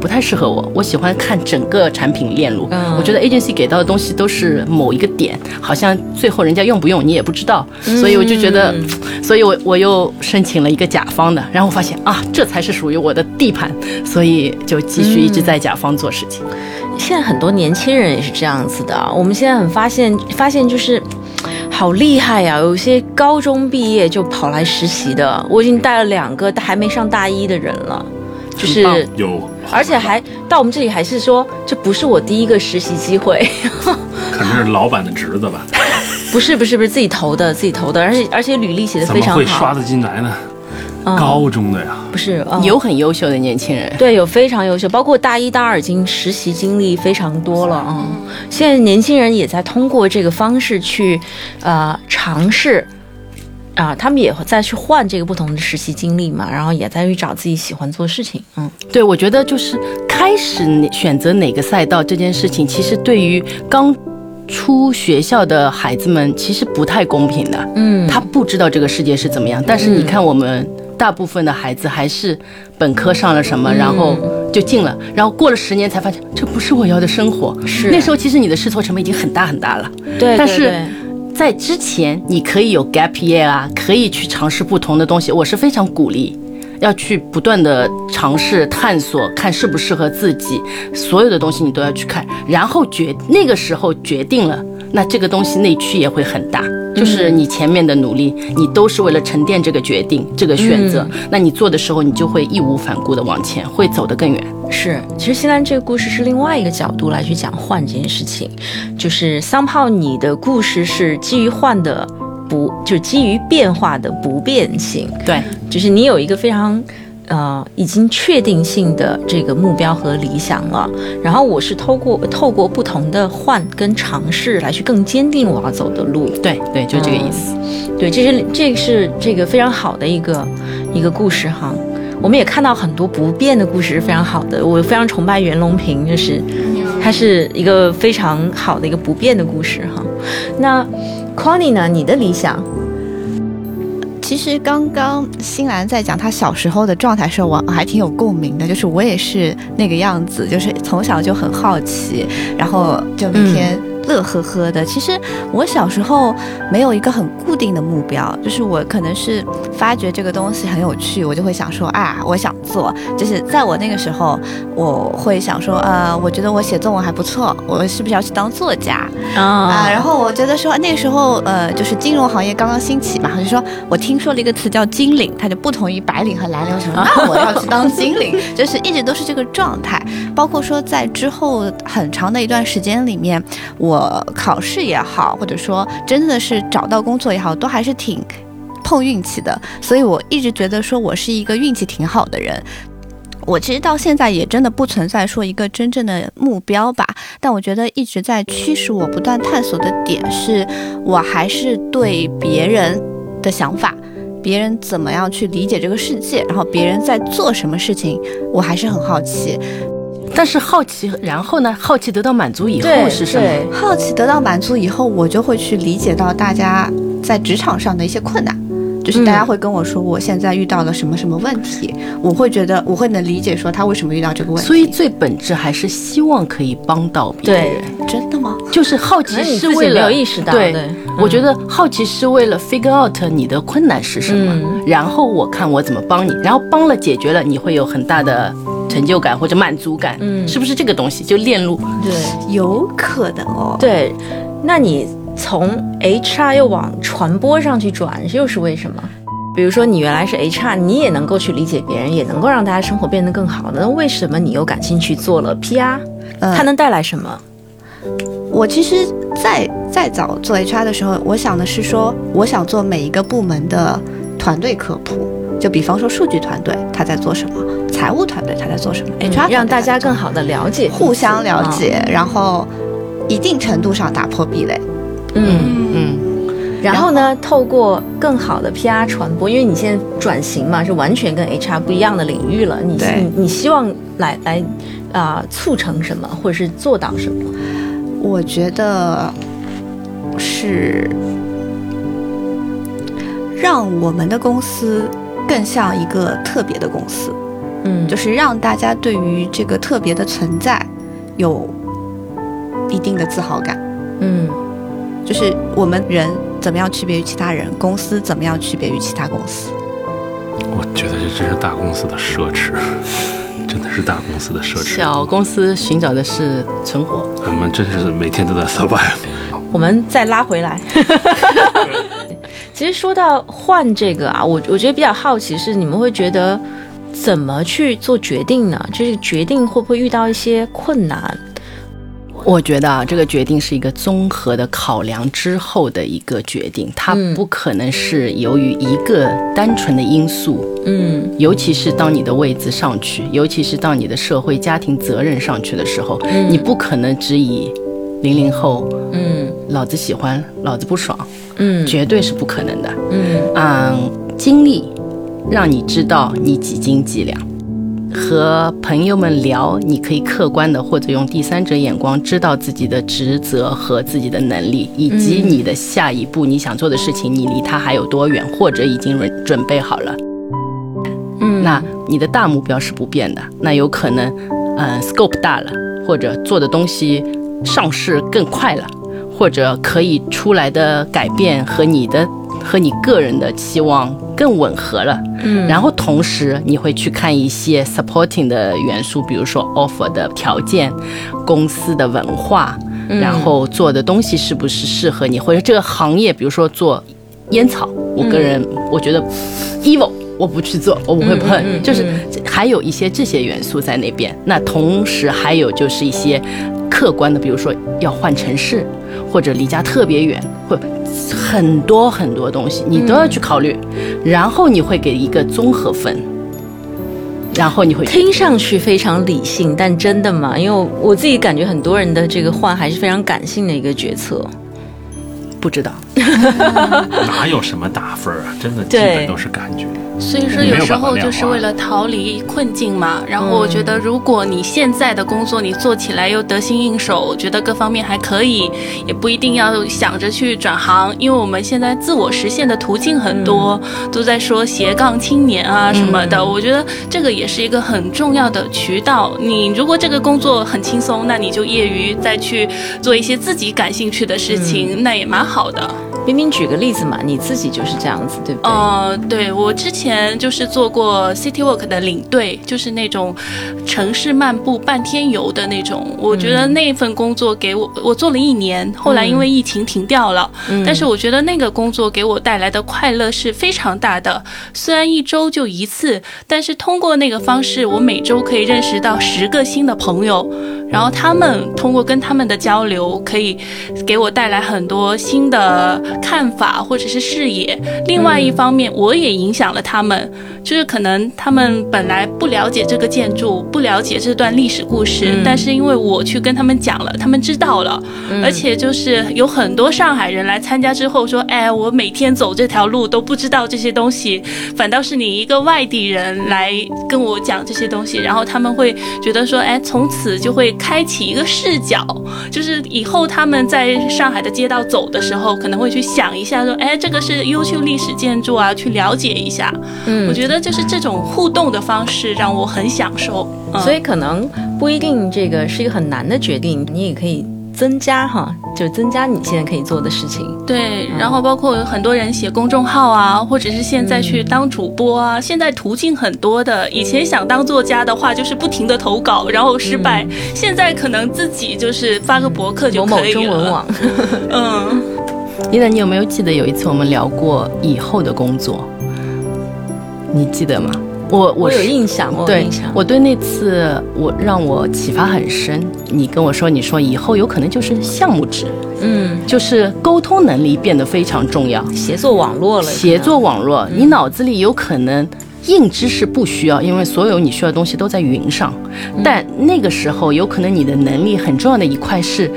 不太适合我，我喜欢看整个产品链路。嗯我觉得 agency 给到的东西都是某一个点，好像最后人家用不用你也不知道，所以我就觉得，所以我我又申请了一个甲方的，然后我发现啊，这才是属于我的地盘，所以就继续一直在甲方做事情。现在很多年轻人也是这样子的啊。我们现在很发现，发现就是。好厉害呀、有些高中毕业就跑来实习的，我已经带了两个还没上大一的人了，就是有，而且还到我们这里还是说这不是我第一个实习机会，可能是老板的侄子吧？不是不是不是自己投的自己投的，而且而且履历写的怎非常好，么会刷得进来呢？嗯。高中的呀，不是、嗯。有很优秀的年轻人，对，有非常优秀，包括大一、大二已经实习经历非常多了啊、嗯。现在年轻人也在通过这个方式去，呃，尝试，啊、他们也会再去换这个不同的实习经历嘛，然后也在去找自己喜欢做的事情。嗯，对，我觉得就是开始选择哪个赛道这件事情，其实对于刚出学校的孩子们，其实不太公平的。嗯他不知道这个世界是怎么样，但是你看我们大部分的孩子还是本科上了什么，然后就进了，然后过了十年才发现这不是我要的生活。是那时候其实你的试错成本已经很大很大了。对，但是对对在之前，你可以有 gap year 啊，可以去尝试不同的东西，我是非常鼓励。要去不断的尝试探索，看适不适合自己，所有的东西你都要去看，然后决那个时候决定了，那这个东西内驱也会很大。就是你前面的努力，你都是为了沉淀这个决定、这个选择，那你做的时候，你就会义无反顾的往前，会走得更远。是，其实新兰这个故事是另外一个角度来去讲换这件事情，就是桑炮你的故事是基于换的不，就是基于变化的不变性。对，就是你有一个非常呃已经确定性的这个目标和理想了，然后我是透过透过不同的换跟尝试来去更坚定我要走的路。对，对，就这个意思。对，这是这个是这个非常好的一个一个故事哈。我们也看到很多不变的故事是非常好的，我非常崇拜袁隆平，就是他是一个非常好的一个不变的故事哈。那 Connie 呢？你的理想？其实刚刚新兰在讲她小时候的状态时候，我还挺有共鸣的，就是我也是那个样子，就是从小就很好奇，然后就每天乐呵呵的。其实我小时候没有一个很固定的目标，就是我可能是发觉这个东西很有趣，我就会想说啊，我想做。就是在我那个时候，我会想说，呃，我觉得我写作文还不错，我是不是要去当作家？啊，啊然后我觉得说那个时候，呃，就是金融行业刚刚兴起嘛，就说我听说了一个词叫金领，它就不同于白领和蓝领，我想说 那我要去当金领，就是一直都是这个状态。包括说在之后很长的一段时间里面，我呃考试也好，或者说真的是找到工作也好，都还是挺碰运气的，所以我一直觉得说我是一个运气挺好的人。我其实到现在也真的不存在说一个真正的目标吧，但我觉得一直在驱使我不断探索的点是，我还是对别人的想法，别人怎么样去理解这个世界，然后别人在做什么事情，我还是很好奇。但是好奇，然后呢？好奇得到满足以后是什么？好奇得到满足以后，我就会去理解到大家在职场上的一些困难。就是大家会跟我说，我现在遇到了什么什么问题，我会觉得我会能理解说他为什么遇到这个问题。所以最本质还是希望可以帮到别人。真的吗？就是好奇是为了没有意识到对，对嗯我觉得好奇是为了 figure out 你的困难是什么，嗯然后我看我怎么帮你，然后帮了解决了，你会有很大的成就感或者满足感，嗯是不是这个东西就链路？对有可能哦。对，那你从 HR 又往传播上去转，又是为什么？比如说你原来是 HR，你也能够去理解别人，也能够让大家生活变得更好。那为什么你又感兴趣做了 PR？嗯它能带来什么？我其实在在早做 HR 的时候，我想的是说，我想做每一个部门的团队科普。就比方说数据团队他在做什么，财务团队他在做什么，HR 让大家更好的了解，互相了解，啊然后一定程度上打破壁垒。嗯嗯，然后呢，透过更好的 PR 传播，因为你现在转型嘛，是完全跟 HR 不一样的领域了。你你你希望来来啊、促成什么，或者是做到什么？我觉得是让我们的公司更像一个特别的公司，嗯，就是让大家对于这个特别的存在有一定的自豪感。嗯就是我们人怎么样区别于其他人，公司怎么样区别于其他公司。我觉得这真是大公司的奢侈，真的是大公司的奢侈。小公司寻找的是存活。我们真是每天都在 survive。我们再拉回来。其实说到换这个啊，我我觉得比较好奇是你们会觉得怎么去做决定呢？就是决定会不会遇到一些困难？我觉得啊，这个决定是一个综合的考量之后的一个决定，它嗯不可能是由于一个单纯的因素，嗯尤其是当你的位置上去，尤其是当你的社会家庭责任上去的时候，嗯你不可能只以零零后嗯老子喜欢，老子不爽，嗯绝对是不可能的。嗯嗯，经历让你知道你几斤几两。和朋友们聊，你可以客观的或者用第三者眼光知道自己的职责和自己的能力，以及你的下一步你想做的事情，你离它还有多远，或者已经准准备好了。嗯那你的大目标是不变的，那有可能，嗯，scope 大了，或者做的东西上市更快了，或者可以出来的改变和你的和你个人的期望更吻合了。嗯然后同时你会去看一些 supporting 的元素，比如说 offer 的条件、公司的文化，然后做的东西是不是适合你，或者这个行业，比如说做烟草，我个人我觉得 evil。我不去做，我不会碰，嗯嗯嗯就是还有一些这些元素在那边。那同时还有就是一些客观的，比如说要换城市，或者离家特别远，或很多很多东西你都要去考虑，然后你会给一个综合分，然后你会听上去非常理性，但真的吗？因为我自己感觉很多人的这个换还是非常感性的一个决策。不知道。哪有什么打分啊？真的基本都是感觉。所以说，有时候就是为了逃离困境嘛。然后我觉得，如果你现在的工作你做起来又得心应手，我觉得各方面还可以，也不一定要想着去转行，因为我们现在自我实现的途径很多，都在说斜杠青年啊什么的。我觉得这个也是一个很重要的渠道。你如果这个工作很轻松，那你就业余再去做一些自己感兴趣的事情，那也蛮好的。冰冰举个例子嘛，你自己就是这样子，对不对？呃，对我之前就是做过 City Walk 的领队，就是那种城市漫步半天游的那种。我觉得那份工作给我，我做了一年，后来因为疫情停掉了。但是我觉得那个工作给我带来的快乐是非常大的。虽然一周就一次，但是通过那个方式，我每周可以认识到十个新的朋友，然后他们通过跟他们的交流，可以给我带来很多新的看法或者是视野。另外一方面，我也影响了他们，就是可能他们本来不了解这个建筑，不了解这段历史故事，但是因为我去跟他们讲了，他们知道了，而且就是有很多上海人来参加之后说，哎，我每天走这条路都不知道这些东西，反倒是你一个外地人来跟我讲这些东西，然后他们会觉得说，哎，从此就会开启一个视角，就是以后他们在上海的街道走的时候，可能会去想一下说，哎，这个是优秀历史建筑啊，去了解一下。嗯我觉得就是这种互动的方式让我很享受。嗯、所以可能不一定这个是一个很难的决定，你也可以增加哈，就增加你现在可以做的事情。对，然后包括有很多人写公众号啊，或者是现在去当主播啊，现在途径很多的。以前想当作家的话，就是不停的投稿，然后失败。现在可能自己就是发个博客就某某可以了。中文网，嗯，伊人，你有没有记得有一次我们聊过以后的工作？你记得吗？我我有印象，我有对印象。我对那次我让我启发很深。你跟我说，你说以后有可能就是项目制，嗯，就是沟通能力变得非常重要，协作网络了，协作网络，你脑子里有可能。硬知识不需要，因为所有你需要的东西都在云上。但那个时候，有可能你的能力很重要的一块是，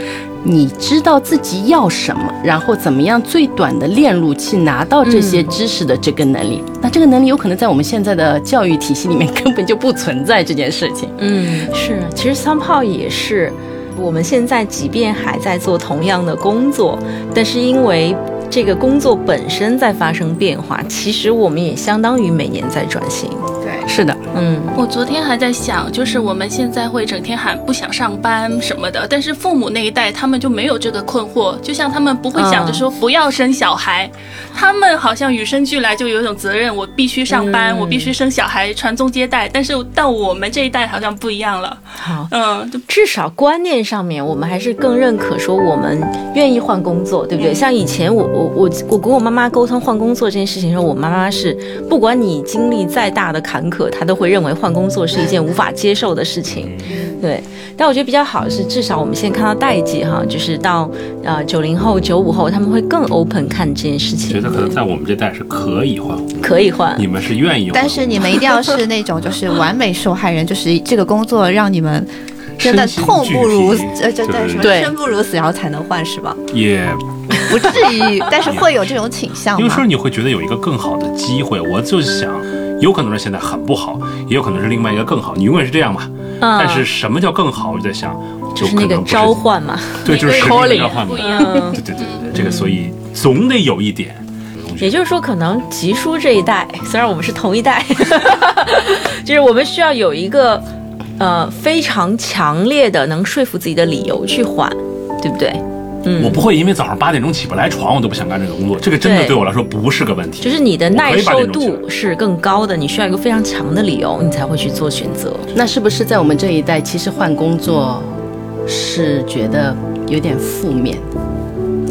你知道自己要什么，然后怎么样最短的链路去拿到这些知识的这个能力。那这个能力有可能在我们现在的教育体系里面根本就不存在这件事情。嗯，是，其实三炮也是，我们现在即便还在做同样的工作，但是因为这个工作本身在发生变化，其实我们也相当于每年在转型。对，是的，嗯，我昨天还在想，就是我们现在会整天喊不想上班什么的，但是父母那一代他们就没有这个困惑，就像他们不会想着说不要生小孩，他们好像与生俱来就有一种责任，我必须上班，我必须生小孩传宗接代。但是到我们这一代好像不一样了，好。嗯，就至少观念上面，我们还是更认可说我们愿意换工作，对不对？像以前我我我我跟我妈妈沟通换工作这件事情的时候，我妈妈是不管你经历再大的坎坷，他都会认为换工作是一件无法接受的事情。对，但我觉得比较好的是，至少我们现在看到代际哈，就是到呃九零后、九五后，他们会更 open 看这件事情，觉得可能在我们这代是可以换，可以换你。们是愿意换，但是你们一定要是那种就是完美受害人，就是这个工作让你们真的痛不如呃，这对这什么对生不如死，然后才能换是吧？也不至于，但是会有这种倾向吗有时候？你会觉得有一个更好的机会，我就想，有可能是现在很不好，也有可能是另外一个更好，你永远是这样嘛。嗯但是什么叫更好？我就在想，就是那个可能不是召，唤嘛，对，就是每实个人际的召唤嘛。不一样。嗯对对对对，这个所以总得有一点。也就是说，可能吉叔这一代，虽然我们是同一代，就是我们需要有一个呃非常强烈的能说服自己的理由去换，对不对？嗯，我不会因为早上八点钟起不来床，我都不想干这个工作。这个真的对对我来说不是个问题。就是你的耐受度是更高的，你需要一个非常强的理由，你才会去做选择。那是不是在我们这一代，其实换工作是觉得有点负面？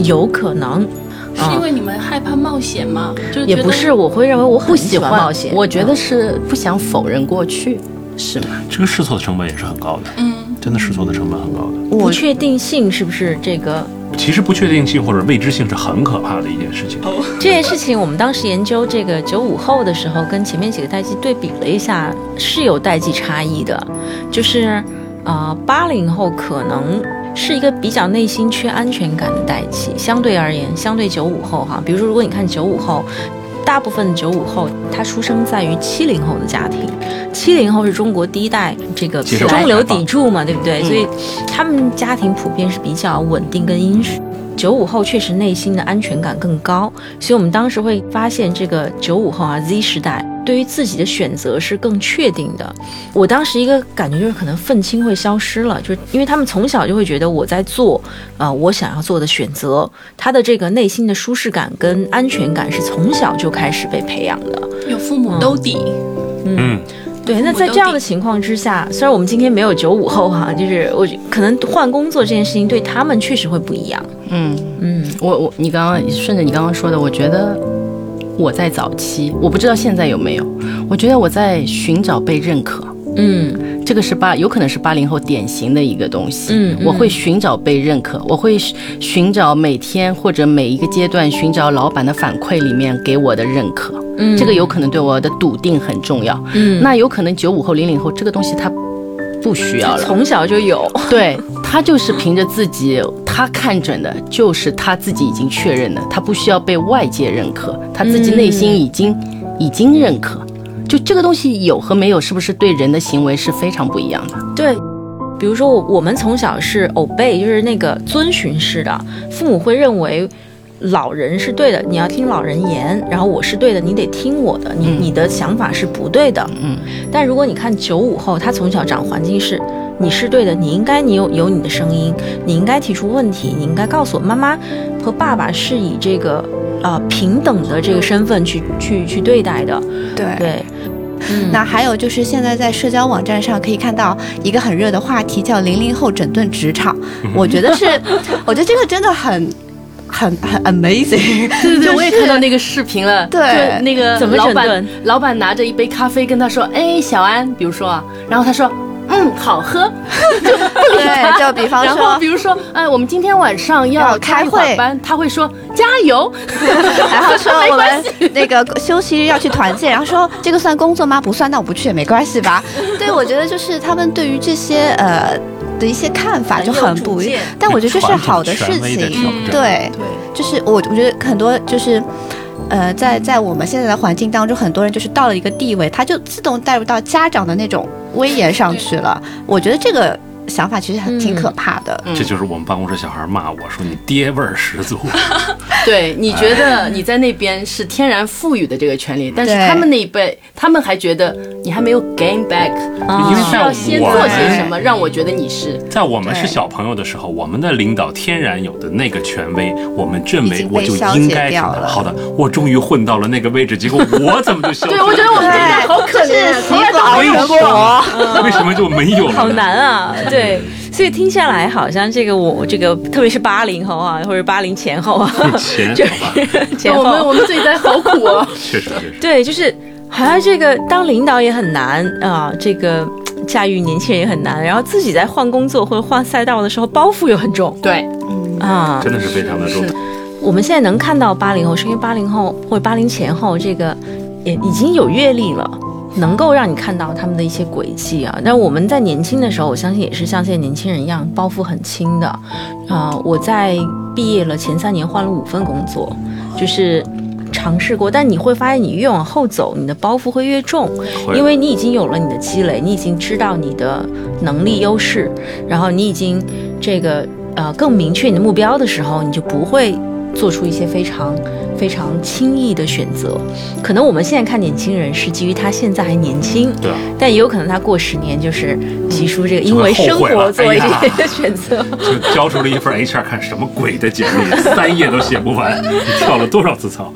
有可能，是因为你们害怕冒险吗？就是也不是，我会认为我很不喜欢冒险。我觉得嗯是不想否认过去，是吗？这个试错的成本也是很高的，嗯，真的试错的成本很高的。不确定性是不是这个其实不确定性或者未知性是很可怕的一件事情。这件事情，我们当时研究这个九五后的时候，跟前面几个代际对比了一下，是有代际差异的。就是呃，八零后可能是一个比较内心缺安全感的代际，相对而言，相对九五后哈，比如说如果你看九五后。大部分九五后，他出生在于七零后的家庭，七零后是中国第一代这个中流砥柱嘛，对不对？嗯所以他们家庭普遍是比较稳定跟殷实。九五后确实内心的安全感更高，所以我们当时会发现，这个九五后啊 Z 时代对于自己的选择是更确定的。我当时一个感觉就是，可能愤青会消失了，就是因为他们从小就会觉得我在做，呃，我想要做的选择，他的这个内心的舒适感跟安全感是从小就开始被培养的。有父母兜底，嗯，对，那在这样的情况之下，虽然我们今天没有九五后哈、就是我可能换工作这件事情对他们确实会不一样。嗯，嗯我我你刚刚顺着你刚刚说的，我觉得我在早期，我不知道现在有没有，我觉得我在寻找被认可。嗯这个是八，有可能是八零后典型的一个东西。嗯嗯我会寻找被认可，我会寻寻找每天或者每一个阶段寻找老板的反馈里面给我的认可。嗯，这个有可能对我的笃定很重要。嗯那有可能九五后、零零后这个东西他不需要了，从小就有。对他就是凭着自己，他看准的就是他自己已经确认的，他不需要被外界认可，他自己内心已经、已经认可。就这个东西有和没有，是不是对人的行为是非常不一样的？对，比如说我我们从小是 obey，就是那个遵循式的，父母会认为老人是对的，你要听老人言，然后我是对的，你得听我的，你、嗯你的想法是不对的。嗯，但如果你看九五后，他从小长环境是。你是对的，你应该你有有你的声音，你应该提出问题，你应该告诉我妈妈和爸爸是以这个呃平等的这个身份去去去对待的，对。对，嗯，那还有就是，现在在社交网站上可以看到一个很热的话题，叫“零零后整顿职场”。我觉得是，我觉得这个真的很、很、很 amazing。对对对，我也看到那个视频了。对就那个怎么老板整，老板拿着一杯咖啡跟他说：“哎，小安，比如说啊，然后他说。”嗯，好喝。对，就比方 然后说比，如说，哎，我们今天晚上要要开会班，他会说加油。然后说 我们那个休息日要去团建，然后说这个算工作吗？不算，那我不去也没关系吧。对，我觉得就是他们对于这些呃。的一些看法就很不一样。但我觉得这是好的事情对，就是我我觉得很多就是。呃，在在我们现在的环境当中，很多人就是到了一个地位，他就自动带入到家长的那种威严上去了。我觉得这个想法其实很挺可怕的。嗯这就是我们办公室小孩骂我说你爹味儿十足。对，你觉得你在那边是天然赋予的这个权利，但是他们那一辈，他们还觉得你还没有 gain back，因为需要先做些什么让我觉得你是。在我们是小朋友的时候，我们的领导天然有的那个权威，我们认为我就应该是的。好的，我终于混到了那个位置，结果我怎么就对，我觉得我们这一代好可怜，是从来都没有死过。为什么就没有了？好难啊，对。所以听下来，好像这个我这个，特别是八零后啊，或者八零前后啊，前就，是 前我们，我们自己在好苦啊！确实确实。对，就是好像这个当领导也很难啊，这个驾驭年轻人也很难，然后自己在换工作或者换赛道的时候，包袱又很重对，啊。真的是非常的重。我们现在能看到八零后，是因为八零后或者八零前后这个也已经有阅历了。能够让你看到他们的一些轨迹啊，但我们在年轻的时候，我相信也是像现在年轻人一样，包袱很轻的。啊、我在毕业了前三年换了五份工作，就是尝试过，但你会发现，你越往后走，你的包袱会越重，因为你已经有了你的积累，你已经知道你的能力优势，然后你已经这个呃更明确你的目标的时候，你就不会做出一些非常非常轻易的选择。可能我们现在看年轻人是基于他现在还年轻，对啊，但也有可能他过十年就是提出这个因为生活作为哎呀这个选择。就交出了一份 HR 看什么鬼的简历，三页都写不完，你跳了多少次槽？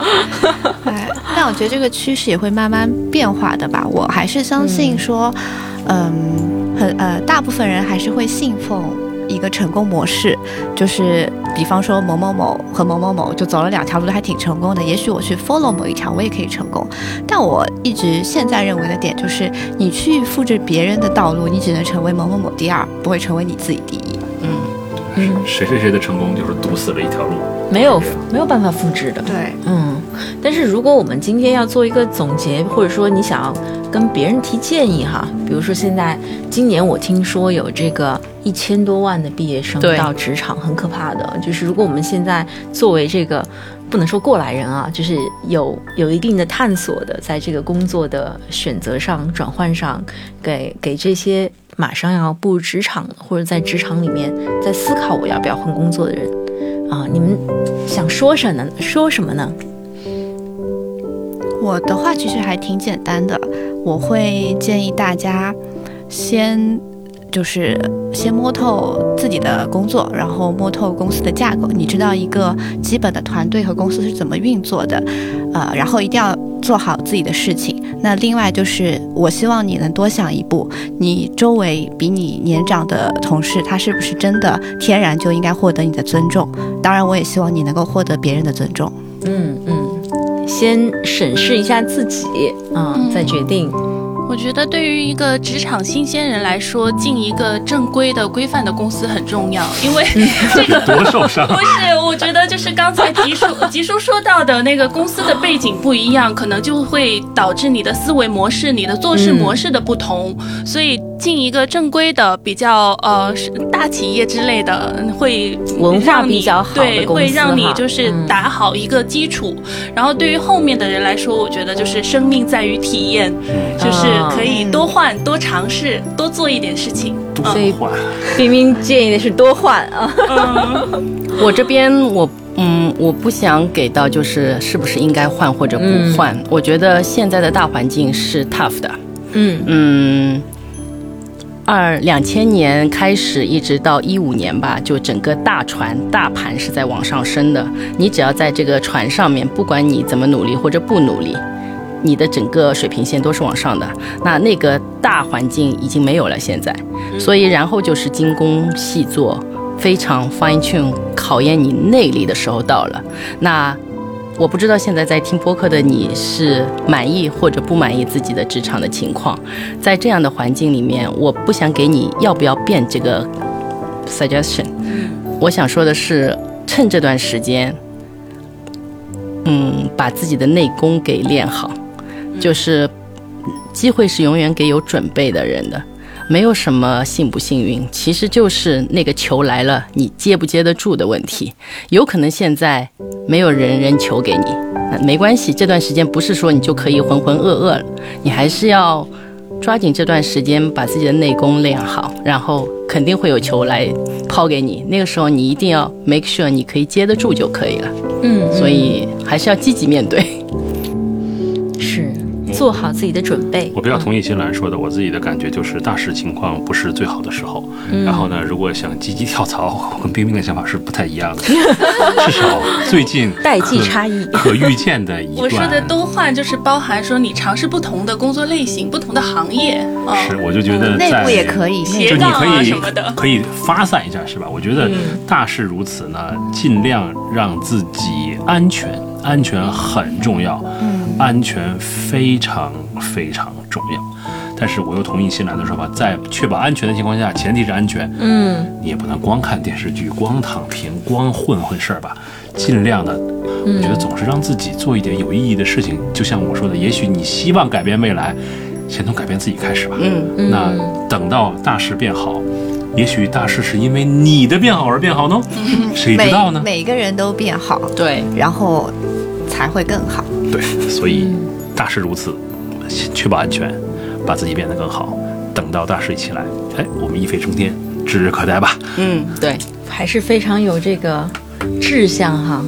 哎，但我觉得这个趋势也会慢慢变化的吧。我还是相信说，嗯，很呃，大部分人还是会信奉一个成功模式，就是比方说某某某和某某某就走了两条路都还挺成功的，也许我去 follow 某一条我也可以成功。但我一直现在认为的点就是，你去复制别人的道路，你只能成为某某某第二，不会成为你自己第一。嗯，谁谁谁的成功就是堵死了一条路。没有没有办法复制的。对，嗯，但是如果我们今天要做一个总结，或者说你想要跟别人提建议哈，比如说现在今年我听说有这个一千多万的毕业生到职场，很可怕的。就是如果我们现在作为这个不能说过来人啊，就是有有一定的探索的，在这个工作的选择上、转换上，给给这些马上要步入职场或者在职场里面在思考我要不要换工作的人啊，你们想说什么呢？说什么呢？我的话其实还挺简单的，我会建议大家先就是先摸透自己的工作，然后摸透公司的架构，你知道一个基本的团队和公司是怎么运作的，呃，然后一定要做好自己的事情。那另外就是，我希望你能多想一步，你周围比你年长的同事，他是不是真的天然就应该获得你的尊重？当然，我也希望你能够获得别人的尊重。嗯嗯，先审视一下自己啊，嗯再决定。我觉得对于一个职场新鲜人来说，进一个正规的、规范的公司很重要，因为这个多受伤不是，我觉得就是刚才吉叔吉叔说到的那个公司的背景不一样，可能就会导致你的思维模式、你的做事模式的不同。所以进一个正规的、比较呃是大企业之类的，会文化比较好的对，公司会让你就是嗯。打好一个基础。然后对于后面的人来说，我觉得就是生命在于体验，就是可以多换、多尝试、多做一点事情。多所以换，冰冰建议的是多换啊。我这边我嗯，我不想给到就是是不是应该换或者不换。我觉得现在的大环境是 tough 的，嗯。嗯，二两千年开始一直到一五年吧，就整个大船大盘是在往上升的。你只要在这个船上面，不管你怎么努力或者不努力，你的整个水平线都是往上的。那那个大环境已经没有了，现在，所以然后就是精工细作，非常 fine tune 考验你内力的时候到了。那我不知道现在在听播客的你是满意或者不满意自己的职场的情况，在这样的环境里面，我不想给你要不要变这个 suggestion。我想说的是，趁这段时间，嗯，把自己的内功给练好，就是机会是永远给有准备的人的。没有什么幸不幸运，其实就是那个球来了，你接不接得住的问题。有可能现在没有人扔球给你，那没关系，这段时间不是说你就可以浑浑噩噩了，你还是要抓紧这段时间把自己的内功练好，然后肯定会有球来抛给你。那个时候你一定要 make sure 你可以接得住就可以了。嗯，所以还是要积极面对。是做好自己的准备。我比较同意新兰说的，我自己的感觉就是大势情况不是最好的时候。然后呢，如果想积极跳槽，我跟冰冰的想法是不太一样的。至少最近代际差异 可预见的一段。我说的多换就是包含说你尝试不同的工作类型、不同的行业啊。是，我就觉得内部也可以，斜就你可以什么的可以发散一下，是吧？我觉得大势如此呢，尽量让自己安全，安全很重要，安全非常非常重要。但是我又同意新兰的说法，在确保安全的情况下，前提是安全，嗯，你也不能光看电视剧、光躺平、光混混事儿吧，尽量的，我觉得总是让自己做一点有意义的事情。就像我说的，也许你希望改变未来，先从改变自己开始吧。嗯，那等到大事变好，也许大事是因为你的变好而变好呢？谁知道呢？每个人都变好，对，然后才会更好。对，所以大势如此，确保安全，把自己变得更好。等到大势一起来，哎，我们一飞冲天，指日可待吧。嗯，对，还是非常有这个志向哈。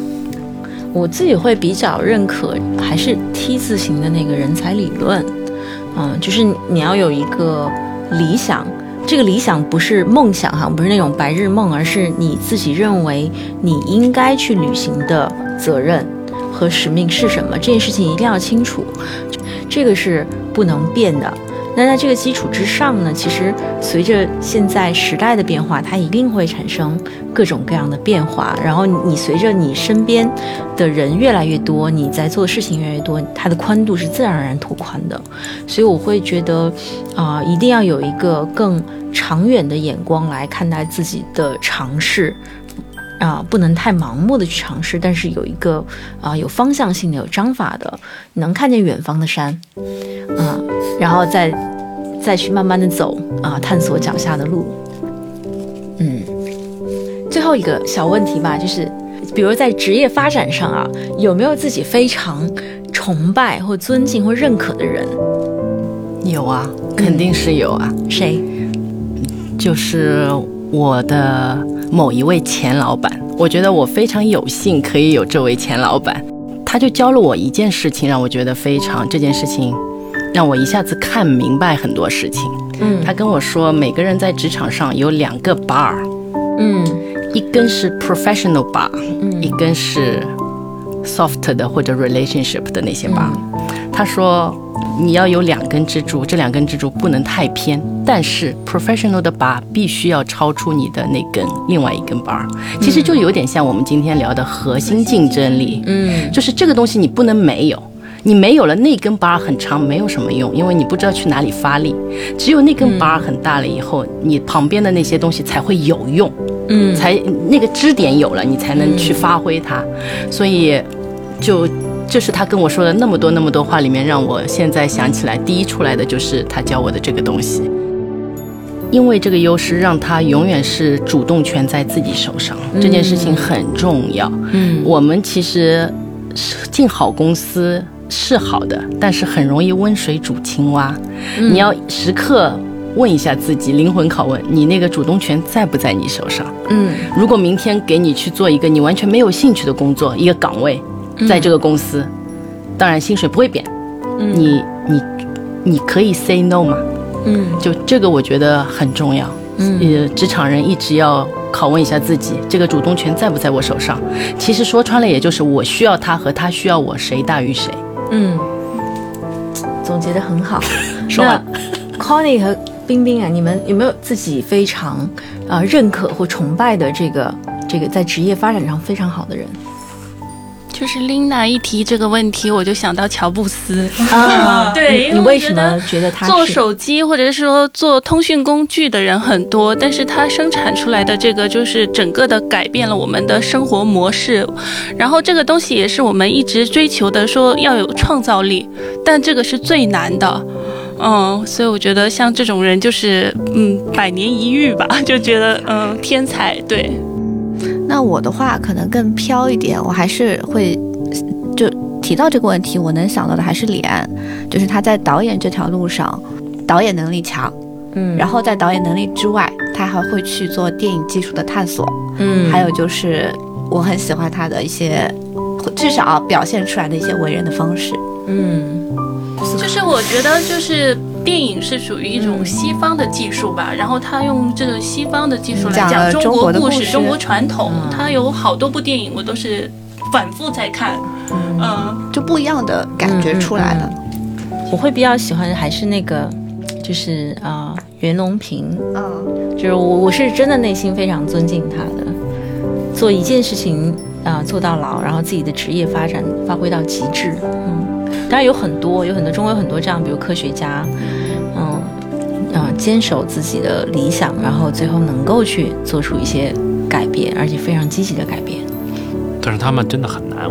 我自己会比较认可，还是 T 字形的那个人才理论。嗯，就是你要有一个理想，这个理想不是梦想哈，不是那种白日梦，而是你自己认为你应该去履行的责任和使命是什么。这件事情一定要清楚，这个是不能变的。那在这个基础之上呢，其实随着现在时代的变化，它一定会产生各种各样的变化。然后你随着你身边的人越来越多，你在做的事情越来越多，它的宽度是自然而然拓宽的。所以我会觉得，啊、一定要有一个更长远的眼光来看待自己的尝试。啊、不能太盲目的去尝试，但是有一个啊、有方向性的、有章法的，能看见远方的山，啊、然后再再去慢慢的走啊、探索脚下的路。嗯，最后一个小问题吧，就是比如在职业发展上啊，有没有自己非常崇拜或尊敬或认可的人？有啊，肯定是有啊。谁？就是我的某一位前老板，我觉得我非常有幸可以有这位前老板，他就教了我一件事情，让我觉得非常这件事情让我一下子看明白很多事情。嗯。他跟我说，每个人在职场上有两个 bar，嗯。一根是 professional bar，嗯。一根是 soft 的或者 relationship 的那些 bar。他说你要有两根支柱，这两根支柱不能太偏，但是 professional 的 bar 必须要超出你的那根另外一根 bar。其实就有点像我们今天聊的核心竞争力，嗯就是这个东西你不能没有。你没有了那根 bar 很长，没有什么用，因为你不知道去哪里发力。只有那根 bar 很大了以后，你旁边的那些东西才会有用。嗯才那个支点有了，你才能去发挥它。所以，就这是他跟我说的那么多那么多话里面，让我现在想起来，第一出来的就是他教我的这个东西。因为这个优势让他永远是主动权在自己手上，这件事情很重要。嗯我们其实是进好公司是好的，但是很容易温水煮青蛙。你要时刻问一下自己，灵魂拷问：你那个主动权在不在你手上？嗯如果明天给你去做一个你完全没有兴趣的工作，一个岗位，在这个公司，当然薪水不会变，嗯你你你可以 say no 吗？嗯就这个我觉得很重要。嗯呃，职场人一直要拷问一下自己，这个主动权在不在我手上？其实说穿了，也就是我需要他和他需要我，谁大于谁？嗯，总结的很好。说 Connie 和冰冰啊，你们有没有自己非常啊、呃认可或崇拜的这个这个在职业发展上非常好的人？就是 Lina 一提这个问题，我就想到乔布斯。啊对你为什么觉得他做手机或者是说做通讯工具的人很多，但是他生产出来的这个就是整个的改变了我们的生活模式，然后这个东西也是我们一直追求的，说要有创造力，但这个是最难的。嗯，所以我觉得像这种人就是嗯百年一遇吧，就觉得嗯天才对。那我的话可能更飘一点，我还是会就提到这个问题，我能想到的还是李安，就是他在导演这条路上，导演能力强，嗯然后在导演能力之外，他还会去做电影技术的探索，嗯还有就是我很喜欢他的一些，至少表现出来的一些为人的方式。嗯就是我觉得就是。电影是属于一种西方的技术吧，然后他用这个西方的技术来讲中中国国故事、中国传统嗯。他有好多部电影，我都是反复在看。嗯，就不一样的感觉出来了。我会比较喜欢的还是那个，就是啊、袁隆平，嗯，就是我我是真的内心非常尊敬他的，做一件事情啊、做到老，然后自己的职业发展发挥到极致，嗯，当然有很多有很多中国有很多这样，比如科学家，嗯啊、坚守自己的理想，然后最后能够去做出一些改变，而且非常积极的改变。但是他们真的很难。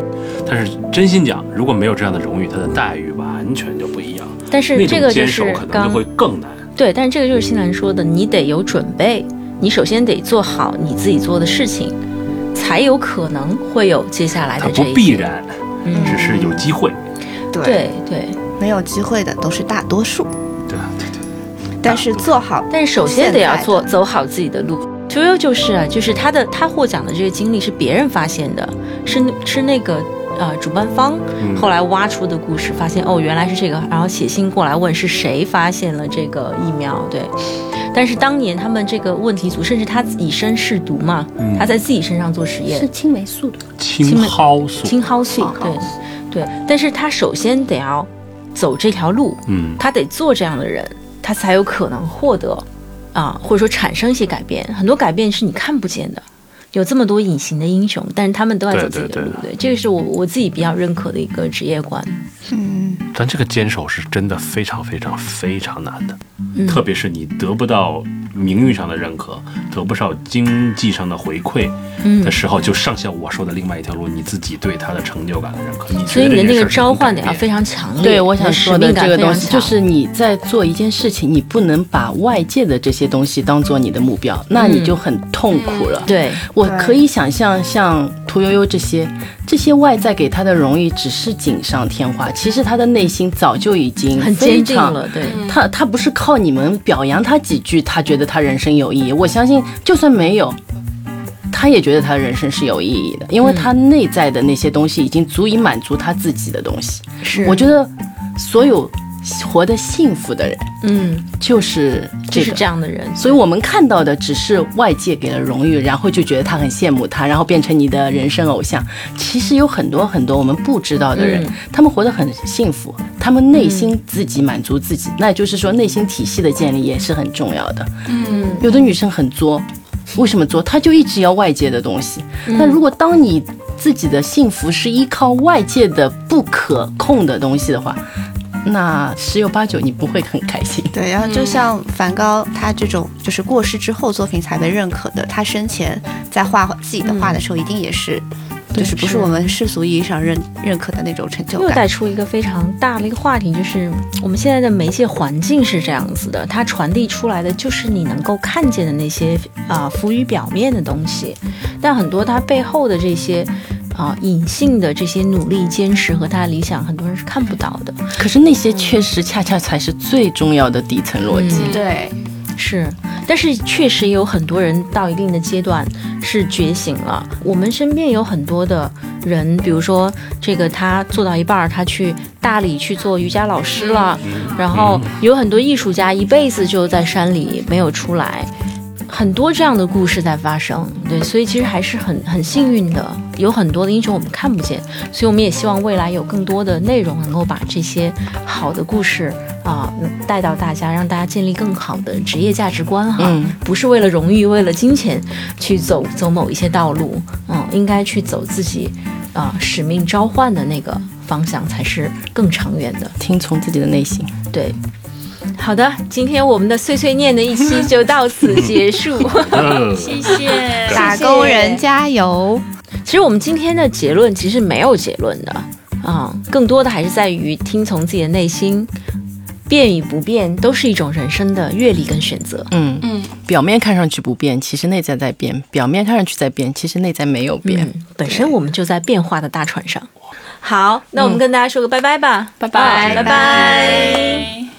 但是真心讲，如果没有这样的荣誉，他的待遇完全就不一样。但是这个就种坚守是刚可能就会更难。对，但是这个就是新兰说的，你得有准备，你首先得做好你自己做的事情，才有可能会有接下来的这一些。必然，嗯，只是有机会。对，对对，没有机会的都是大多数，对对对，但是做好，但是首先得要做走好自己的路。悠悠就是啊，就是他的他获奖的这个经历是别人发现的，是是那个呃主办方嗯。后来挖出的故事，发现哦原来是这个，然后写信过来问是谁发现了这个疫苗，对。但是当年他们这个问题组，甚至他以身试毒嘛，嗯。他在自己身上做实验，是青霉素。青蒿素，青蒿素，对对。但是他首先得要走这条路，嗯，他得做这样的人，他才有可能获得啊，或者说产生一些改变。很多改变是你看不见的，有这么多隐形的英雄，但是他们都在走自己的路。对对对，这个是我我自己比较认可的一个职业观。嗯，但这个坚守是真的非常非常非常难的，嗯特别是你得不到名誉上的认可，得不到经济上的回馈嗯的时候，就上像我说的另外一条路，你自己对他的成就感的认可。你所以你的那个召唤得得要非常强烈。对，我想说的这个东西，就是你在做一件事情，你不能把外界的这些东西当做你的目标，那你就很痛苦了。对，我可以想象，像屠呦呦这些，这些外在给她的荣誉只是锦上添花，其实她的内心早就已经很非常坚定了。对，他他不是靠你们表扬他几句，他觉得他人生有意义。我相信，就算没有，他也觉得他人生是有意义的，因为他内在的那些东西已经足以满足他自己的东西。是我觉得，所有活得幸福的人嗯，就是就是这样的人。所以我们看到的只是外界给了荣誉，然后就觉得他很羡慕他，然后变成你的人生偶像。其实有很多很多我们不知道的人，嗯他们活得很幸福，他们内心自己满足自己，那就是说内心体系的建立也是很重要的。嗯，有的女生很作，为什么作？她就一直要外界的东西。嗯那如果当你自己的幸福是依靠外界的不可控的东西的话，那十有八九你不会很开心。对，然后就像梵高他这种就是过世之后作品才被认可的，他生前在画自己的画的时候，一定也是，就是不是是我们世俗意义上认认可的那种成就感。又带出一个非常大的一个话题，就是我们现在的媒介环境是这样子的，它传递出来的就是你能够看见的那些啊、浮于表面的东西，但很多它背后的这些啊、隐性的这些努力、坚持和他的理想，很多人是看不到的。可是那些确实恰恰才是最重要的底层逻辑。嗯对，是，但是确实也有很多人到一定的阶段是觉醒了。我们身边有很多的人，比如说这个他做到一半儿，他去大理去做瑜伽老师了，然后有很多艺术家一辈子就在山里没有出来。很多这样的故事在发生，对，所以其实还是很很幸运的，有很多的英雄我们看不见，所以我们也希望未来有更多的内容能够把这些好的故事啊、嗯带到大家，让大家建立更好的职业价值观哈，嗯不是为了荣誉、为了金钱去走走某一些道路，嗯，应该去走自己啊、使命召唤的那个方向才是更长远的，听从自己的内心。对。好的，今天我们的碎碎念的一期就到此结束。呃 谢谢。打工人加油！其实我们今天的结论其实没有结论的啊、更多的还是在于听从自己的内心，变与不变都是一种人生的阅历跟选择。嗯嗯，表面看上去不变，其实内在在变；表面看上去在变，其实内在没有变。嗯，本身我们就在变化的大船上。好，那我们跟大家说个拜拜吧，拜拜拜拜。